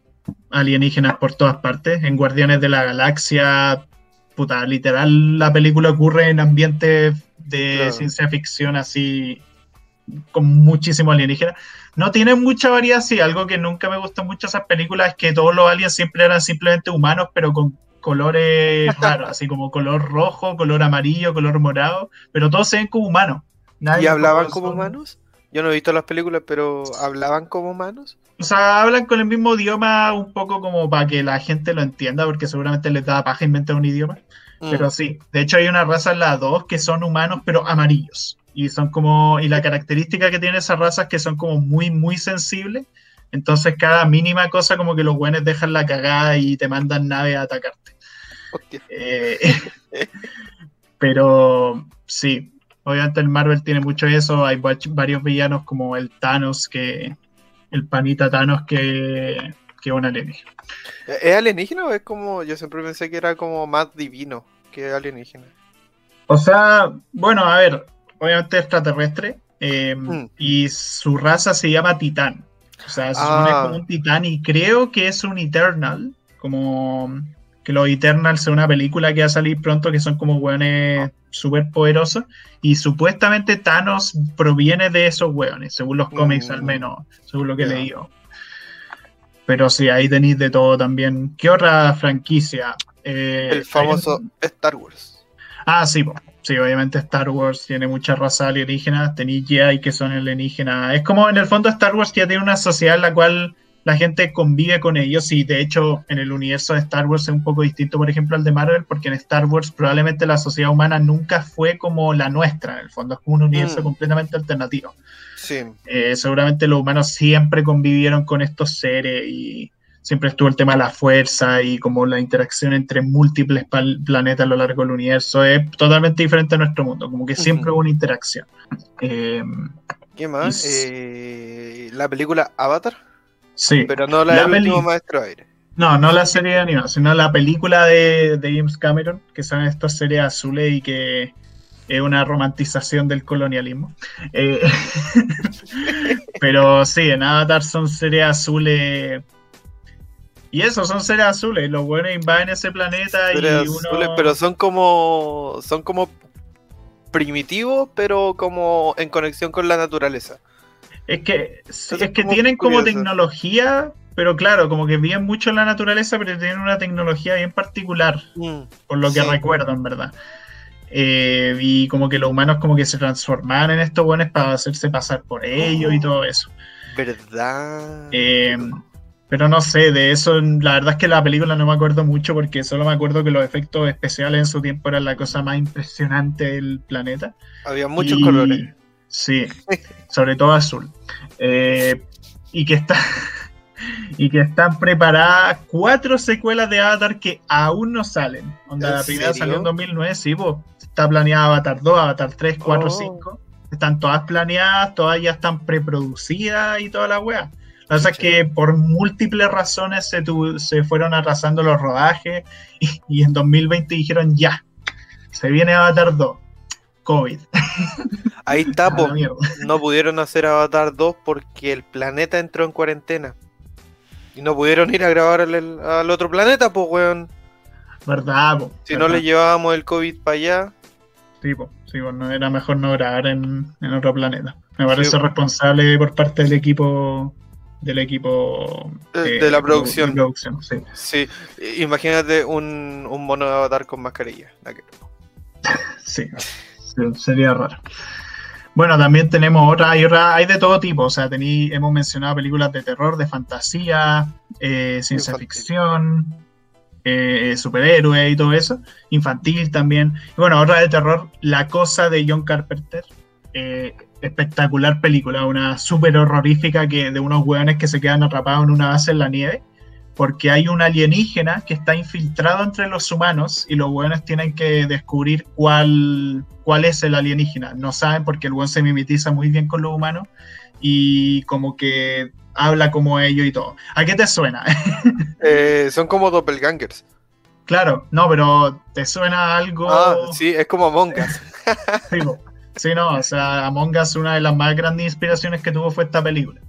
Speaker 1: alienígenas por todas partes. En Guardianes de la Galaxia, puta, literal, la película ocurre en ambientes de
Speaker 2: Claro.
Speaker 1: ciencia ficción así, con muchísimo alienígena. No tienen mucha variedad, sí, algo que nunca me gustó mucho esas películas es que todos los aliens siempre eran simplemente humanos, pero con colores raros, así como color rojo, color amarillo, color morado, pero todos se ven como humanos. Nadie
Speaker 2: ¿Y hablaban
Speaker 1: como
Speaker 2: como humanos? Yo no he visto las películas, pero ¿hablaban como humanos?
Speaker 1: O sea, hablan con el mismo idioma un poco como para que la gente lo entienda, porque seguramente les da paja inventar un idioma.
Speaker 2: Mm.
Speaker 1: Pero sí, de hecho hay una raza en la 2 que son humanos pero amarillos. Y son como, y la característica que tiene esa raza es que son como muy, muy sensibles. Entonces cada mínima cosa como que los buenos dejan la cagada y te mandan naves a atacarte. Eh, pero sí, obviamente el Marvel tiene mucho eso. Hay va- varios villanos como el Thanos, que el panita Thanos que, que un alienígena.
Speaker 2: ¿Es alienígena o es como.? Yo siempre pensé que era como más divino que alienígena.
Speaker 1: O sea, bueno, a ver, obviamente extraterrestre. eh,
Speaker 2: Mm.
Speaker 1: Y su raza se llama Titán. O sea, se supone
Speaker 2: Ah.
Speaker 1: como un Titán y creo que es un Eternal. Como que los Eternals es una película que va a salir pronto que son como hueones súper poderosos. Y supuestamente Thanos proviene de esos hueones, según los cómics
Speaker 2: Mm.
Speaker 1: al menos, según lo que
Speaker 2: Ya.
Speaker 1: he leído. Pero sí, ahí tenéis de todo también. ¿Qué otra franquicia? Eh,
Speaker 2: El famoso
Speaker 1: hay
Speaker 2: Star Wars.
Speaker 1: Ah, sí, sí, obviamente Star Wars tiene muchas razas alienígenas, tenéis Jedi que son alienígenas. Es como en el fondo Star Wars ya tiene una sociedad en la cual la gente convive con ellos y de hecho en el universo de Star Wars es un poco distinto, por ejemplo, al de Marvel, porque en Star Wars probablemente la sociedad humana nunca fue como la nuestra, en el fondo es como un universo
Speaker 2: Mm.
Speaker 1: completamente alternativo.
Speaker 2: Sí.
Speaker 1: Eh, seguramente los humanos siempre convivieron con estos seres y siempre estuvo el tema de la fuerza y como la interacción entre múltiples planetas a lo largo del universo. Es totalmente diferente a nuestro mundo, como que siempre hubo una interacción.
Speaker 2: Eh, ¿Qué más? Eh, ¿La película Avatar?
Speaker 1: Sí.
Speaker 2: Pero no la, la del maestro aire.
Speaker 1: No, no la serie de animación, sino la película de, de James Cameron, que son estas series azules y que es una romantización del colonialismo. Eh, pero sí, en Avatar son series azules. Y eso, son seres azules. Los buenos invaden ese planeta y uno...
Speaker 2: pero son como. son como primitivos, pero como en conexión con la naturaleza.
Speaker 1: Es que, es que tienen como tecnología, pero claro, como que viven mucho en la naturaleza, pero tienen una tecnología bien particular, mm, por lo que recuerdo, en verdad. Eh, y como que los humanos como que se transforman en estos buenos para hacerse pasar por ellos y todo eso.
Speaker 2: ¿Verdad?
Speaker 1: Eh, pero no sé, de eso la verdad es que la película no me acuerdo mucho porque solo me acuerdo que los efectos especiales en su tiempo eran la cosa más impresionante del planeta.
Speaker 2: Había muchos colores.
Speaker 1: Sí, sobre todo azul. Eh, y que está y que están preparadas cuatro secuelas de Avatar que aún no salen. Onda, la primera salió en 2009, sí, pues, está planeada Avatar 2, Avatar 3, 4, 5. Están todas planeadas, todas ya están preproducidas y toda la wea. Lo que pasa es que por múltiples razones se, se fueron atrasando los rodajes y, y en 2020 dijeron ya, se viene Avatar 2. COVID.
Speaker 2: Ahí está, no pudieron hacer Avatar 2 porque el planeta entró en cuarentena. Y no pudieron ir a grabar al, otro planeta, pues, weón.
Speaker 1: Verdad, po,
Speaker 2: Si no le llevábamos el COVID para allá.
Speaker 1: Sí, pues, sí, pues, no era mejor no grabar en, otro planeta. Me parece responsable por parte del equipo del equipo
Speaker 2: de, eh, la producción.
Speaker 1: sí.
Speaker 2: sí. imagínate un, un mono de avatar con mascarilla.
Speaker 1: sí, sería raro. Bueno, también tenemos otra, hay, hay de todo tipo, o sea, tení, hemos mencionado películas de terror, de fantasía, eh, ciencia ficción, eh, superhéroe y todo eso, infantil también. Y bueno, otra de terror, La Cosa de John Carpenter, eh, espectacular película, una súper horrorífica que, de unos hueones que se quedan atrapados en una base en la nieve porque hay un alienígena que está infiltrado entre los humanos y los buenos tienen que descubrir cuál, cuál es el alienígena. No saben porque el buen se mimetiza muy bien con los humanos y como que habla como ellos y todo. ¿A qué te suena?
Speaker 2: Eh, son como doppelgangers.
Speaker 1: Claro, no, pero ¿te suena algo?
Speaker 2: Ah, sí, es como Among Us.
Speaker 1: sí, sí, no, o sea, Among Us, una de las más grandes inspiraciones que tuvo fue esta película.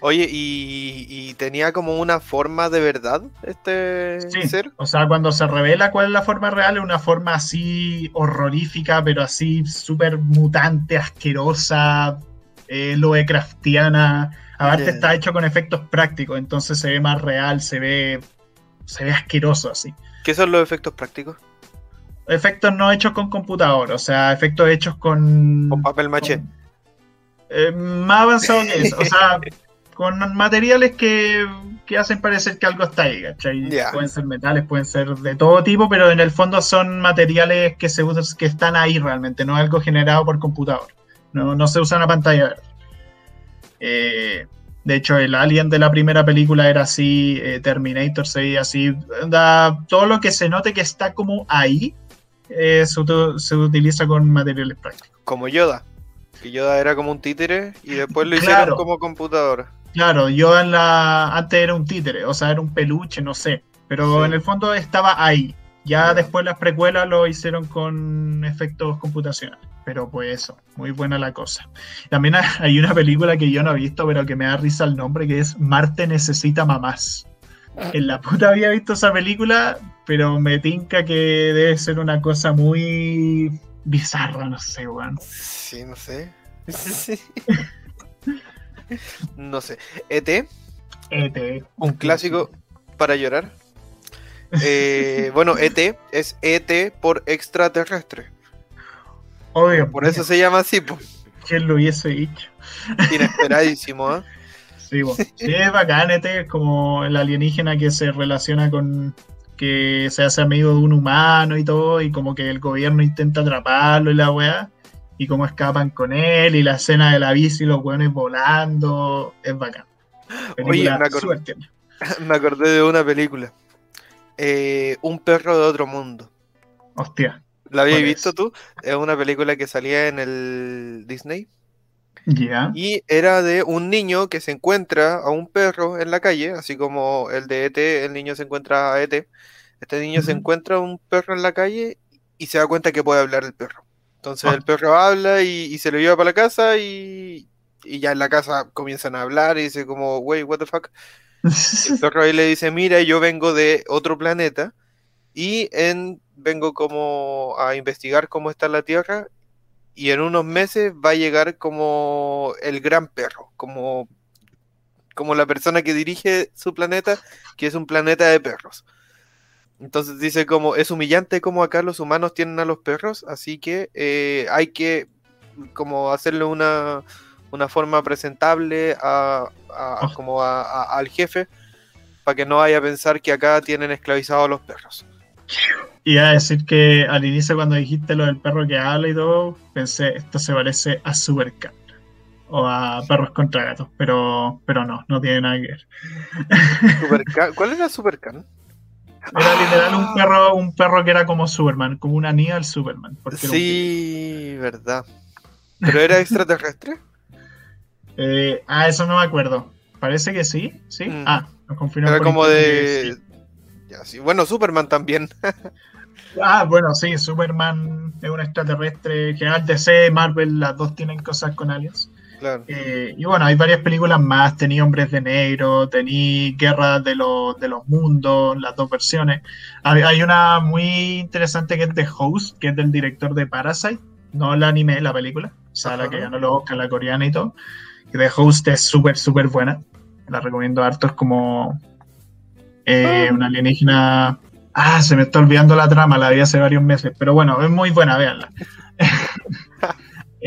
Speaker 2: Oye, y, tenía como una forma de verdad este ser.
Speaker 1: O sea, cuando se revela cuál es la forma real, es una forma así horrorífica, pero así súper mutante, asquerosa, eh, craftiana. Aparte está hecho con efectos prácticos, entonces se ve más real, se ve, se ve asqueroso así.
Speaker 2: ¿Qué son los efectos prácticos?
Speaker 1: Efectos no hechos con computador, o sea, efectos hechos con...
Speaker 2: Con papel maché.
Speaker 1: Eh, más avanzado que eso, o sea... con materiales que, hacen parecer que algo está ahí, ¿cachai? Pueden ser metales, pueden ser de todo tipo, pero en el fondo son materiales que se usan, que están ahí realmente, no algo generado por computador. No, se usa una pantalla verde. Eh, de hecho, el Alien de la primera película era así, eh, Terminator se veía así. todo lo que se note que está como ahí eh, se, utiliza con materiales prácticos.
Speaker 2: Como Yoda. Que Yoda era como un títere y después lo hicieron como computadora.
Speaker 1: Claro, yo en la antes era un títere, o sea, era un peluche, no sé, pero en el fondo estaba ahí. Ya después las precuelas lo hicieron con efectos computacionales, pero pues eso, muy buena la cosa. También hay una película que yo no he visto, pero que me da risa el nombre, que es Marte necesita mamás. En la puta había visto esa película, pero me tinca que debe ser una cosa muy bizarra, no sé, weón.
Speaker 2: Sí, no sé. Sí. no sé. ET.
Speaker 1: ET.
Speaker 2: Un clásico para llorar. Eh, bueno, ET es ET por extraterrestre.
Speaker 1: Obvio.
Speaker 2: Por eso se llama así,
Speaker 1: ¿Quién lo hubiese dicho?
Speaker 2: Inesperadísimo, ¿eh?
Speaker 1: Sí, sí, es bacán, ET es como el alienígena que se relaciona con que se hace amigo de un humano y todo, y como que el gobierno intenta atraparlo y la weá y cómo escapan con él y la escena de la bici y los hueones volando, es bacán.
Speaker 2: Oye, Me acordé de una película. Eh, un perro de otro mundo.
Speaker 1: Hostia.
Speaker 2: ¿La habías
Speaker 1: ¿Cuál
Speaker 2: visto
Speaker 1: es?
Speaker 2: tú? Es una película que salía en el Disney.
Speaker 1: Ya.
Speaker 2: Y era de un niño que se encuentra a un perro en la calle, así como el de ET, el niño se encuentra a ET. Este niño se encuentra a un perro en la calle y se da cuenta que puede hablar el perro. Entonces
Speaker 1: Ah.
Speaker 2: el perro habla y, y se lo lleva para la casa y, y ya en la casa comienzan a hablar y dice como, wey, what the fuck. El ahí le dice, mira, yo vengo de otro planeta y en, vengo como a investigar cómo está la Tierra y en unos meses va a llegar como el gran perro, como, como la persona que dirige su planeta, que es un planeta de perros. Entonces dice como, es humillante como acá los humanos tienen a los perros, así que eh, hay que como hacerle una, una forma presentable a, a-
Speaker 1: Oh.
Speaker 2: como a- a- al jefe para que no vaya a pensar que acá tienen esclavizados a los perros.
Speaker 1: Iba a decir que al inicio cuando dijiste lo del perro que habla y todo, pensé, esto se parece a Supercat o a Perros contra Gatos, pero, pero no, no tiene nada que ver.
Speaker 2: Supercan- ¿Cuál era Supercan?
Speaker 1: Era literal
Speaker 2: Ah.
Speaker 1: un perro, un perro que era como Superman, como una niña del Superman. porque un
Speaker 2: Sí, verdad. ¿Pero era extraterrestre?
Speaker 1: Eh, ah, eso no me acuerdo. Parece que sí, sí.
Speaker 2: Mm.
Speaker 1: Ah, nos confirmó
Speaker 2: Era como de...
Speaker 1: sí.
Speaker 2: Ya, sí. Bueno, Superman también.
Speaker 1: Ah, bueno, sí, Superman es un extraterrestre. En general DC, Marvel, las dos tienen cosas con aliens.
Speaker 2: Claro.
Speaker 1: Eh, y bueno, hay varias películas más. Tenía Hombres de Negro, tenía Guerra de, los de los Mundos, las dos versiones. Hay, hay una muy interesante que es The Host, que es del director de Parasite, no el anime, la película. O sea, la
Speaker 2: Ajá.
Speaker 1: que ganó los Oscar, la coreana y todo. Que The Host es súper, súper buena. La recomiendo harto. Es como eh,
Speaker 2: Ah.
Speaker 1: una alienígena. Ah, se me está olvidando la trama, la vi hace varios meses. Pero bueno, es muy buena, véanla.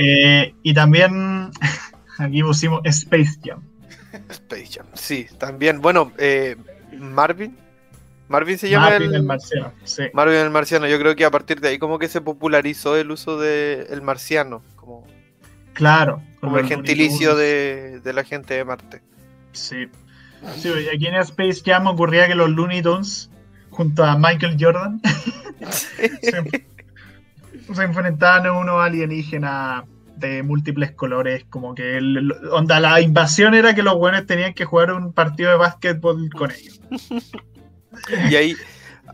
Speaker 1: Eh, y también aquí pusimos Space Jam.
Speaker 2: Space Jam. Sí, también. Bueno, eh, Marvin. Marvin se llama
Speaker 1: Martin
Speaker 2: el...
Speaker 1: el marciano. Sí.
Speaker 2: Marvin el marciano. Yo creo que a partir de ahí como que se popularizó el uso del marciano.
Speaker 1: Claro.
Speaker 2: como el gentilicio de, de la gente de Marte.
Speaker 1: Sí. Sí, aquí en Space Jam ocurría que los Looney Tunes, junto a Michael Jordan, se, se enfrentaban a unos alienígenas de múltiples colores, como que el- onda, la invasión era que los buenos tenían que jugar un partido de básquetbol con ellos.
Speaker 2: Y ahí,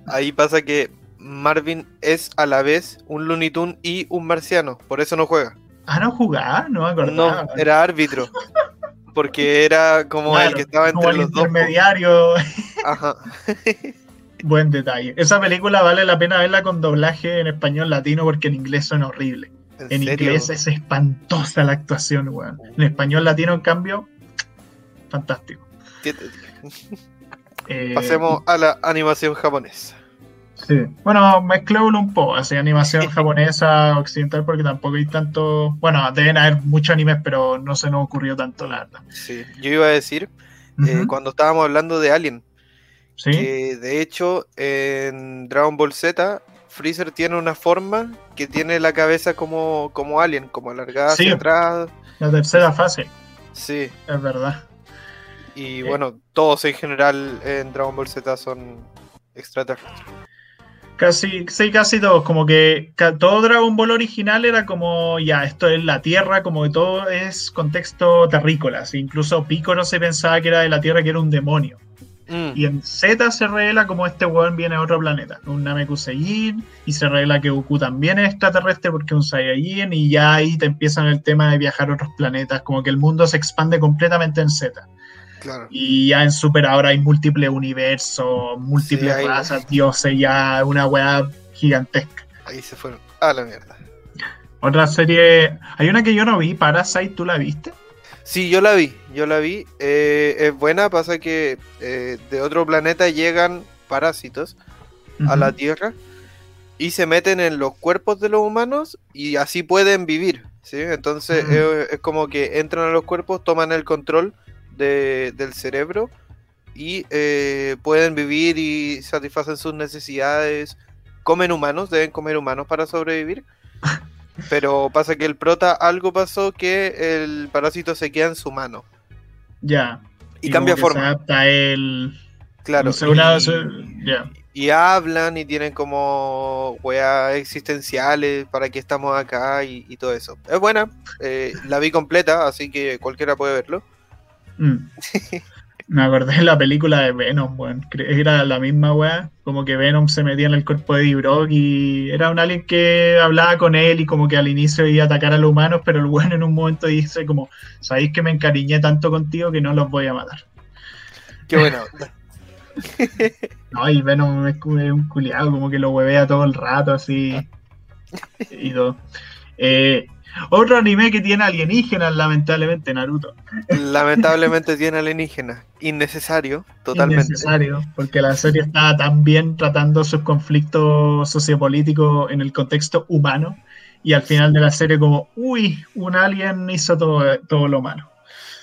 Speaker 2: ahí pasa que Marvin es a la vez un Looney Tune y un marciano. Por eso no juega.
Speaker 1: Ah, no jugaba, no me acordaba.
Speaker 2: No, era árbitro. Porque era como
Speaker 1: Claro,
Speaker 2: el que estaba
Speaker 1: como
Speaker 2: entre
Speaker 1: el
Speaker 2: los dos.
Speaker 1: intermediario.
Speaker 2: Ajá.
Speaker 1: Buen detalle. Esa película vale la pena verla con doblaje en español latino porque en inglés son horribles.
Speaker 2: ¿En,
Speaker 1: inglés es espantosa la actuación, weón. En español latino, en cambio, fantástico. Eh,
Speaker 2: Pasemos a la animación japonesa.
Speaker 1: Sí. Bueno, mezclémoslo un poco, así animación japonesa, occidental, porque tampoco hay tanto. Bueno, deben haber muchos animes, pero no se nos ocurrió tanto, la verdad.
Speaker 2: Sí, yo iba a decir, eh, cuando estábamos hablando de Alien,
Speaker 1: Sí,
Speaker 2: que de hecho en Dragon Ball Z, Freezer tiene una forma que tiene la cabeza como, como Alien, como alargada
Speaker 1: Sí.
Speaker 2: hacia atrás.
Speaker 1: la tercera fase,
Speaker 2: Sí,
Speaker 1: es verdad.
Speaker 2: y
Speaker 1: Eh.
Speaker 2: bueno, todos en general en Dragon Ball Z son extraterrestres.
Speaker 1: Casi, sí, casi todos, como que todo Dragon Ball original era como, ya, esto es la Tierra, como que todo es contexto terrícola, así, incluso Piccolo se pensaba que era de la Tierra, que era un demonio.
Speaker 2: Mm,
Speaker 1: Y en Z se revela como este weón viene de otro planeta, un Namekusei, y se revela que Goku también es extraterrestre porque es un Saiyajin, y ya ahí te empiezan el tema de viajar a otros planetas, como que el mundo se expande completamente en Z.
Speaker 2: claro.
Speaker 1: Y ya en Super ahora hay múltiples universos, múltiples
Speaker 2: Sí, hay-
Speaker 1: razas, dioses, ya una weá gigantesca.
Speaker 2: Ahí se fueron a la mierda.
Speaker 1: Otra serie, hay una que yo no vi, Parasite, ¿tú la viste?
Speaker 2: Sí, yo la vi, yo la vi. eh, es buena, pasa que eh, de otro planeta llegan parásitos a la. Tierra y se meten en los cuerpos de los humanos y así pueden vivir. ¿sí? Entonces eh, es como que entran a los cuerpos, toman el control de- del cerebro y eh, pueden vivir y satisfacen sus necesidades. Comen humanos, deben comer humanos para sobrevivir. Pero pasa que el prota algo pasó que el parásito se queda en su mano
Speaker 1: Ya.
Speaker 2: y, cambia forma.
Speaker 1: Se adapta él.
Speaker 2: Claro. Y-
Speaker 1: se- ya.
Speaker 2: y hablan y tienen como weas existenciales para que estamos acá y, y todo eso. Es buena, eh, la vi completa, así que cualquiera puede verlo.
Speaker 1: Mm. Me acordé de la película de Venom, weón. Era la misma weá. Como que Venom se metía en el cuerpo de Eddie Brock y era un alien que hablaba con él y como que al inicio iba a atacar a los humanos, pero el weón en un momento dice como, sabéis que me encariñé tanto contigo que no los voy a matar.
Speaker 2: Qué buena onda.
Speaker 1: No, y Venom es un culiado, como que lo huevea todo el rato así y todo. Eh, otro anime que tiene alienígenas, lamentablemente, Naruto.
Speaker 2: Lamentablemente tiene alienígenas. Innecesario, totalmente.
Speaker 1: Innecesario, porque la serie estaba tan bien tratando sus conflictos sociopolíticos en el contexto humano y al final de la serie como, uy, un alien hizo todo, todo lo malo.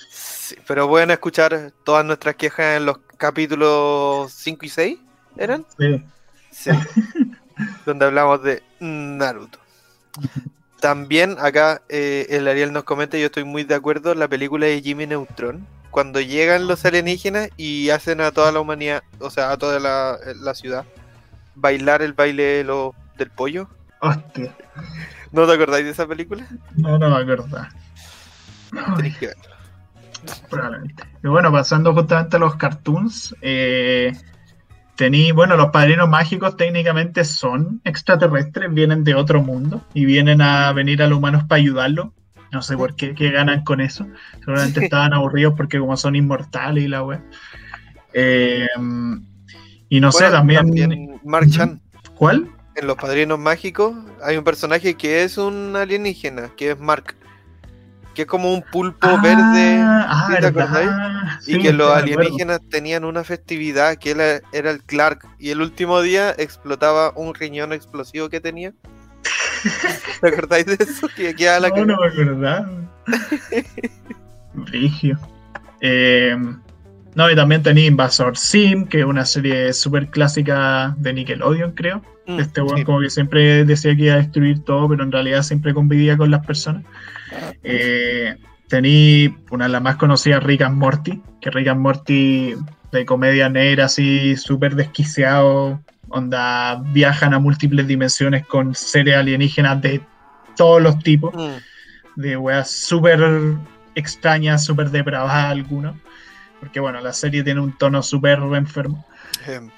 Speaker 2: Sí, pero pueden escuchar todas nuestras quejas en los capítulos 5 y 6, ¿eran?
Speaker 1: Sí.
Speaker 2: Sí. donde hablamos de Naruto. También acá eh, el Ariel nos comenta, yo estoy muy de acuerdo, la película de Jimmy Neutron, cuando llegan los alienígenas y hacen a toda la humanidad, o sea, a toda la, la ciudad, bailar el baile de lo- del pollo.
Speaker 1: Hostia,
Speaker 2: ¿No te acordáis de esa película?
Speaker 1: no, no me acuerdo.
Speaker 2: Tenéis que.
Speaker 1: Probablemente. Y bueno, pasando justamente a los cartoons, eh, tení, bueno, los padrinos mágicos técnicamente son extraterrestres, vienen de otro mundo y vienen a venir a los humanos para ayudarlos. No sé por qué, qué ganan con eso. Seguramente estaban aburridos porque como son inmortales y la wea. Eh, y no sé, también,
Speaker 2: Mark Chan,
Speaker 1: ¿Cuál?
Speaker 2: en Los Padrinos Mágicos, hay un personaje que es un alienígena, que es Mark. Que es como un pulpo verde.
Speaker 1: Ah,
Speaker 2: ¿sí te acordáis?
Speaker 1: Sí,
Speaker 2: y que los alienígenas tenían una festividad que él era- era el Clark y el último día explotaba un riñón explosivo que tenía. ¿Te acordáis de eso? Que la
Speaker 1: No, no me acordaba. Rigio. Eh, no, y también tenía Invasor Sim, que es una serie súper clásica de Nickelodeon, creo.
Speaker 2: Mm,
Speaker 1: Este weón
Speaker 2: sí.
Speaker 1: como que siempre decía que iba a destruir todo, pero en realidad siempre convivía con las personas. Eh, tení una de las más conocidas, Rick and Morty, que Rick and Morty de comedia negra, así súper desquiciado, onda, viajan a múltiples dimensiones con seres alienígenas de todos los tipos
Speaker 2: Mm,
Speaker 1: de weas súper extrañas, súper depravadas algunas. Porque bueno, la serie tiene un tono súper enfermo.
Speaker 2: em,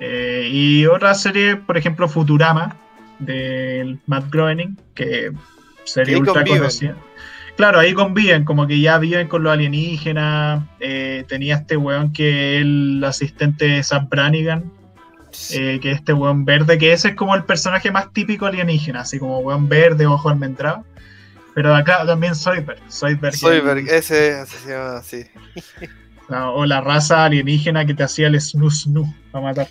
Speaker 1: Eh, y otra serie, por ejemplo, Futurama, del Matt Groening, que sería ultra
Speaker 2: conviven.
Speaker 1: conocida. Claro, ahí conviven, como que ya viven con los alienígenas. eh, tenía este weón que es el asistente de Sam Brannigan, eh, que es este weón verde, que ese es como el personaje más típico alienígena, así como weón verde, ojo almendrado. Pero acá también Soyberg. Soyberg,
Speaker 2: Soyberg, ese se llama así.
Speaker 1: la- o la raza alienígena que te hacía el snoo para matar.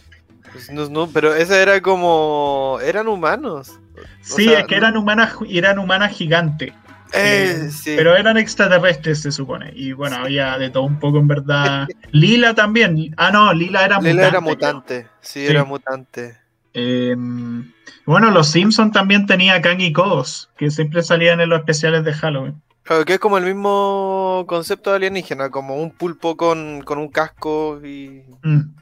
Speaker 2: Pues no, pero ese era como. eran humanos. O
Speaker 1: Sí,
Speaker 2: sea,
Speaker 1: es que eran humanas, eran humanas gigantes.
Speaker 2: Eh,
Speaker 1: Eh,
Speaker 2: sí.
Speaker 1: Pero eran extraterrestres, se supone. Y bueno, había de todo un poco en verdad. Lila también. Ah, no, Lila era mutante.
Speaker 2: Lila era mutante. Sí,
Speaker 1: Sí.
Speaker 2: era mutante.
Speaker 1: Eh, bueno, los Simpsons también tenía Kang y Kodos, que siempre salían en los especiales de Halloween.
Speaker 2: Claro, que es como el mismo concepto de alienígena, como un pulpo con, con un casco y.
Speaker 1: Mm.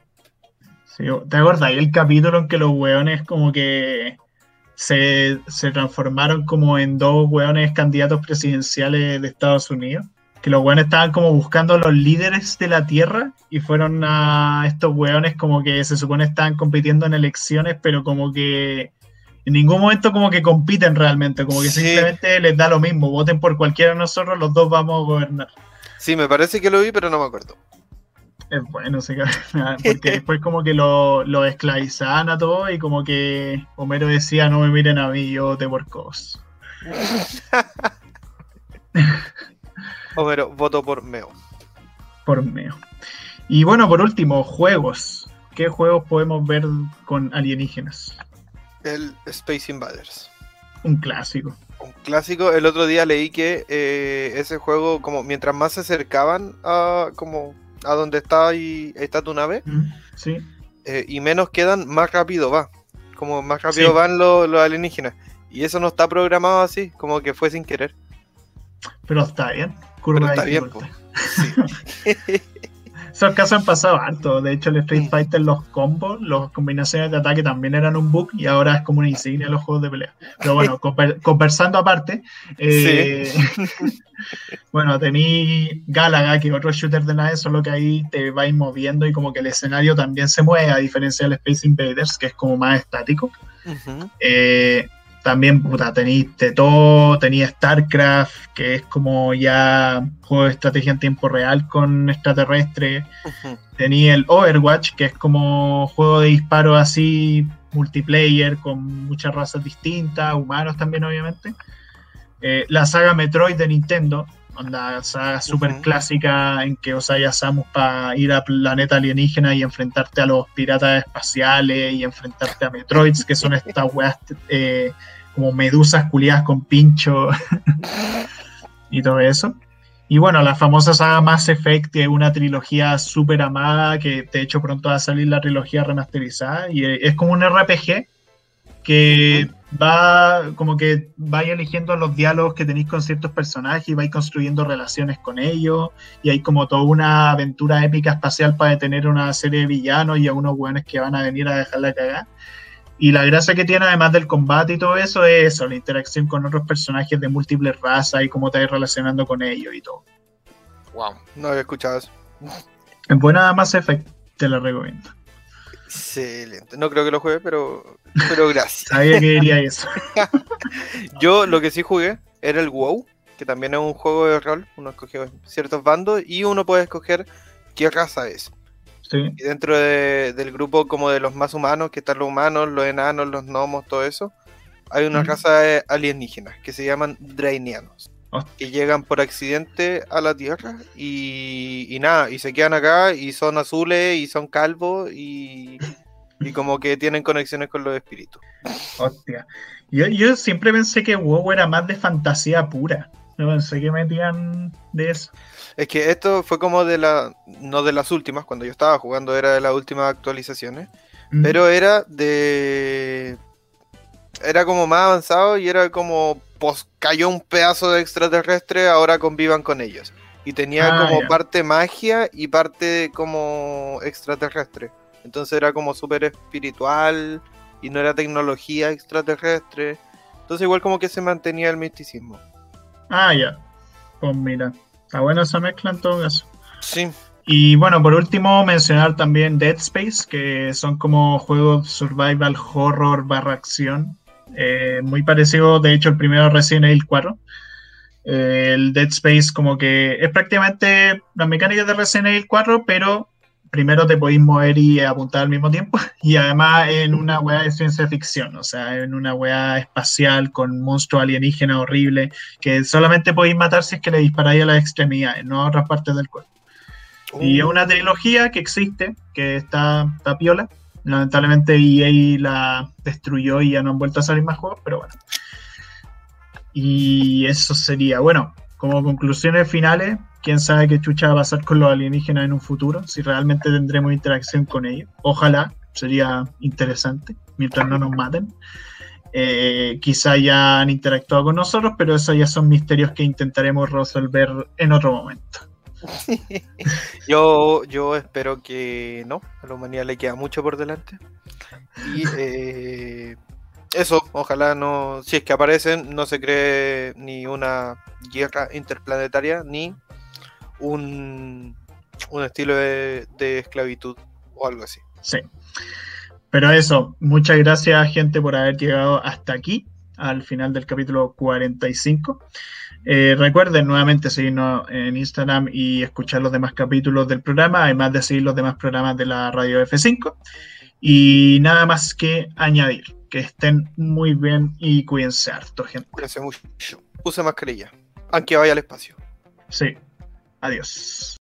Speaker 1: Sí, ¿Te acuerdas? el capítulo en que los hueones como que se, se transformaron como en dos hueones candidatos presidenciales de Estados Unidos. Que los hueones estaban como buscando a los líderes de la Tierra y fueron a estos hueones como que se supone estaban compitiendo en elecciones, pero como que en ningún momento como que compiten realmente, como que
Speaker 2: Sí.
Speaker 1: simplemente les da lo mismo, voten por cualquiera de nosotros, los dos vamos a gobernar.
Speaker 2: Sí, me parece que lo vi, pero no me acuerdo.
Speaker 1: Es bueno capítulo, porque después como que lo, lo esclavizaban a todo y como que Homero decía, no me miren a mí, yo te por cos.
Speaker 2: Homero, voto por Meo.
Speaker 1: por meo. Y bueno, por último, juegos. ¿Qué juegos podemos ver con alienígenas?
Speaker 2: El Space Invaders.
Speaker 1: Un clásico.
Speaker 2: Un clásico. El otro día leí que eh, ese juego, como mientras más se acercaban a como a donde está ahí está tu nave,
Speaker 1: ¿Mm? Sí.
Speaker 2: eh, y menos quedan, más rápido va. Como más rápido
Speaker 1: Sí.
Speaker 2: van los, los alienígenas. Y eso no está programado así, como que fue sin querer.
Speaker 1: Pero está bien. Curva
Speaker 2: Pero está bien. Sí.
Speaker 1: Esos casos han pasado harto. De hecho, el Street Fighter, los combos, las combinaciones de ataque también eran un bug y ahora es como una insignia en los juegos de pelea. Pero bueno, conversando aparte, eh, bueno, tení Galaga, que es otro shooter de nave, solo que ahí te vais moviendo y como que el escenario también se mueve, a diferencia del Space Invaders, que es como más estático. eh, también, puta, tenéis de todo, tenía StarCraft, que es como ya juego de estrategia en tiempo real con extraterrestre. Tenía el Overwatch, que es como juego de disparo así, multiplayer, con muchas razas distintas, humanos también, obviamente. Eh, la saga Metroid de Nintendo, la saga super clásica en que a Samus para ir a planeta alienígena y enfrentarte a los piratas espaciales y enfrentarte a Metroids, que son estas weas eh, como medusas culiadas con pincho y todo eso. Y bueno, la famosa saga Mass Effect, que es una trilogía súper amada, que de hecho pronto va a salir la trilogía remasterizada, y es como un RPG que va como que vais eligiendo los diálogos que tenéis con ciertos personajes y vais construyendo relaciones con ellos y hay como toda una aventura épica espacial para detener una serie de villanos y a unos buenos que van a venir a dejarla cagar. Y la gracia que tiene, además del combate y todo eso, es eso, la interacción con otros personajes de múltiples razas y cómo te vas relacionando con ellos y todo.
Speaker 2: Wow, no había escuchado eso.
Speaker 1: En buena Mass Effect, te la recomiendo.
Speaker 2: Excelente. No creo que lo juegue, pero, pero gracias.
Speaker 1: Sabía que diría eso.
Speaker 2: Yo lo que sí jugué era el WoW, que también es un juego de rol. Uno escoge ciertos bandos y uno puede escoger qué raza es. Y dentro del grupo como de los más humanos, que están los humanos, los enanos, los gnomos, todo eso, hay una raza alienígena que se llaman Drainianos. Que llegan por accidente a la Tierra y, nada, y se quedan acá y son azules y son calvos y, y como que tienen conexiones con los espíritus.
Speaker 1: Hostia. Yo, yo siempre pensé que WoW era más de fantasía pura. No pensé que metían de eso.
Speaker 2: Es que esto fue como de la. No de las últimas, cuando yo estaba jugando era de las últimas actualizaciones. Mm. Pero era de. Era como más avanzado y era como. Pues cayó un pedazo de extraterrestre, ahora convivan con ellos. Y tenía ah, como parte magia y parte como extraterrestre. Entonces era como súper espiritual y no era tecnología extraterrestre. Entonces igual como que se mantenía el misticismo.
Speaker 1: Ah, ya. Pues mira. Está buena esa mezcla en todo caso.
Speaker 2: Sí.
Speaker 1: Y bueno, por último, mencionar también Dead Space, que son como juegos survival horror barra acción. Eh, muy parecido, de hecho, el primero Resident Evil 4. Eh, el Dead Space como que es prácticamente las mecánicas de Resident Evil 4, pero primero te podéis mover y apuntar al mismo tiempo, y además en una weá de ciencia ficción, o sea, en una weá espacial con monstruos alienígenas horribles, que solamente podéis matar si es que le disparáis a las extremidades, no a otras partes del cuerpo. Y es una trilogía que existe, que está, está piola. Lamentablemente EA la destruyó y ya no han vuelto a salir más juegos, pero bueno. Y eso sería, bueno, como conclusiones finales, quién sabe qué chucha va a pasar con los alienígenas en un futuro, si realmente tendremos interacción con ellos. Ojalá, sería interesante, mientras no nos maten. Eh, quizá ya han interactuado con nosotros, pero esos ya son misterios que intentaremos resolver en otro momento.
Speaker 2: yo, yo espero que no, a la humanidad le queda mucho por delante. Y eh, eso, ojalá no, si es que aparecen, no se cree ni una guerra interplanetaria ni un, un estilo de, esclavitud o algo así.
Speaker 1: Sí. Pero eso, muchas gracias gente por haber llegado hasta aquí, al final del capítulo 45. Eh, recuerden nuevamente seguirnos en Instagram y escuchar los demás capítulos del programa, además de seguir los demás programas de la radio F5. Y nada más que añadir, que estén muy bien y cuídense harto, gente.
Speaker 2: Cuídense mucho. Use mascarilla, aunque vaya al espacio.
Speaker 1: Sí. Adiós.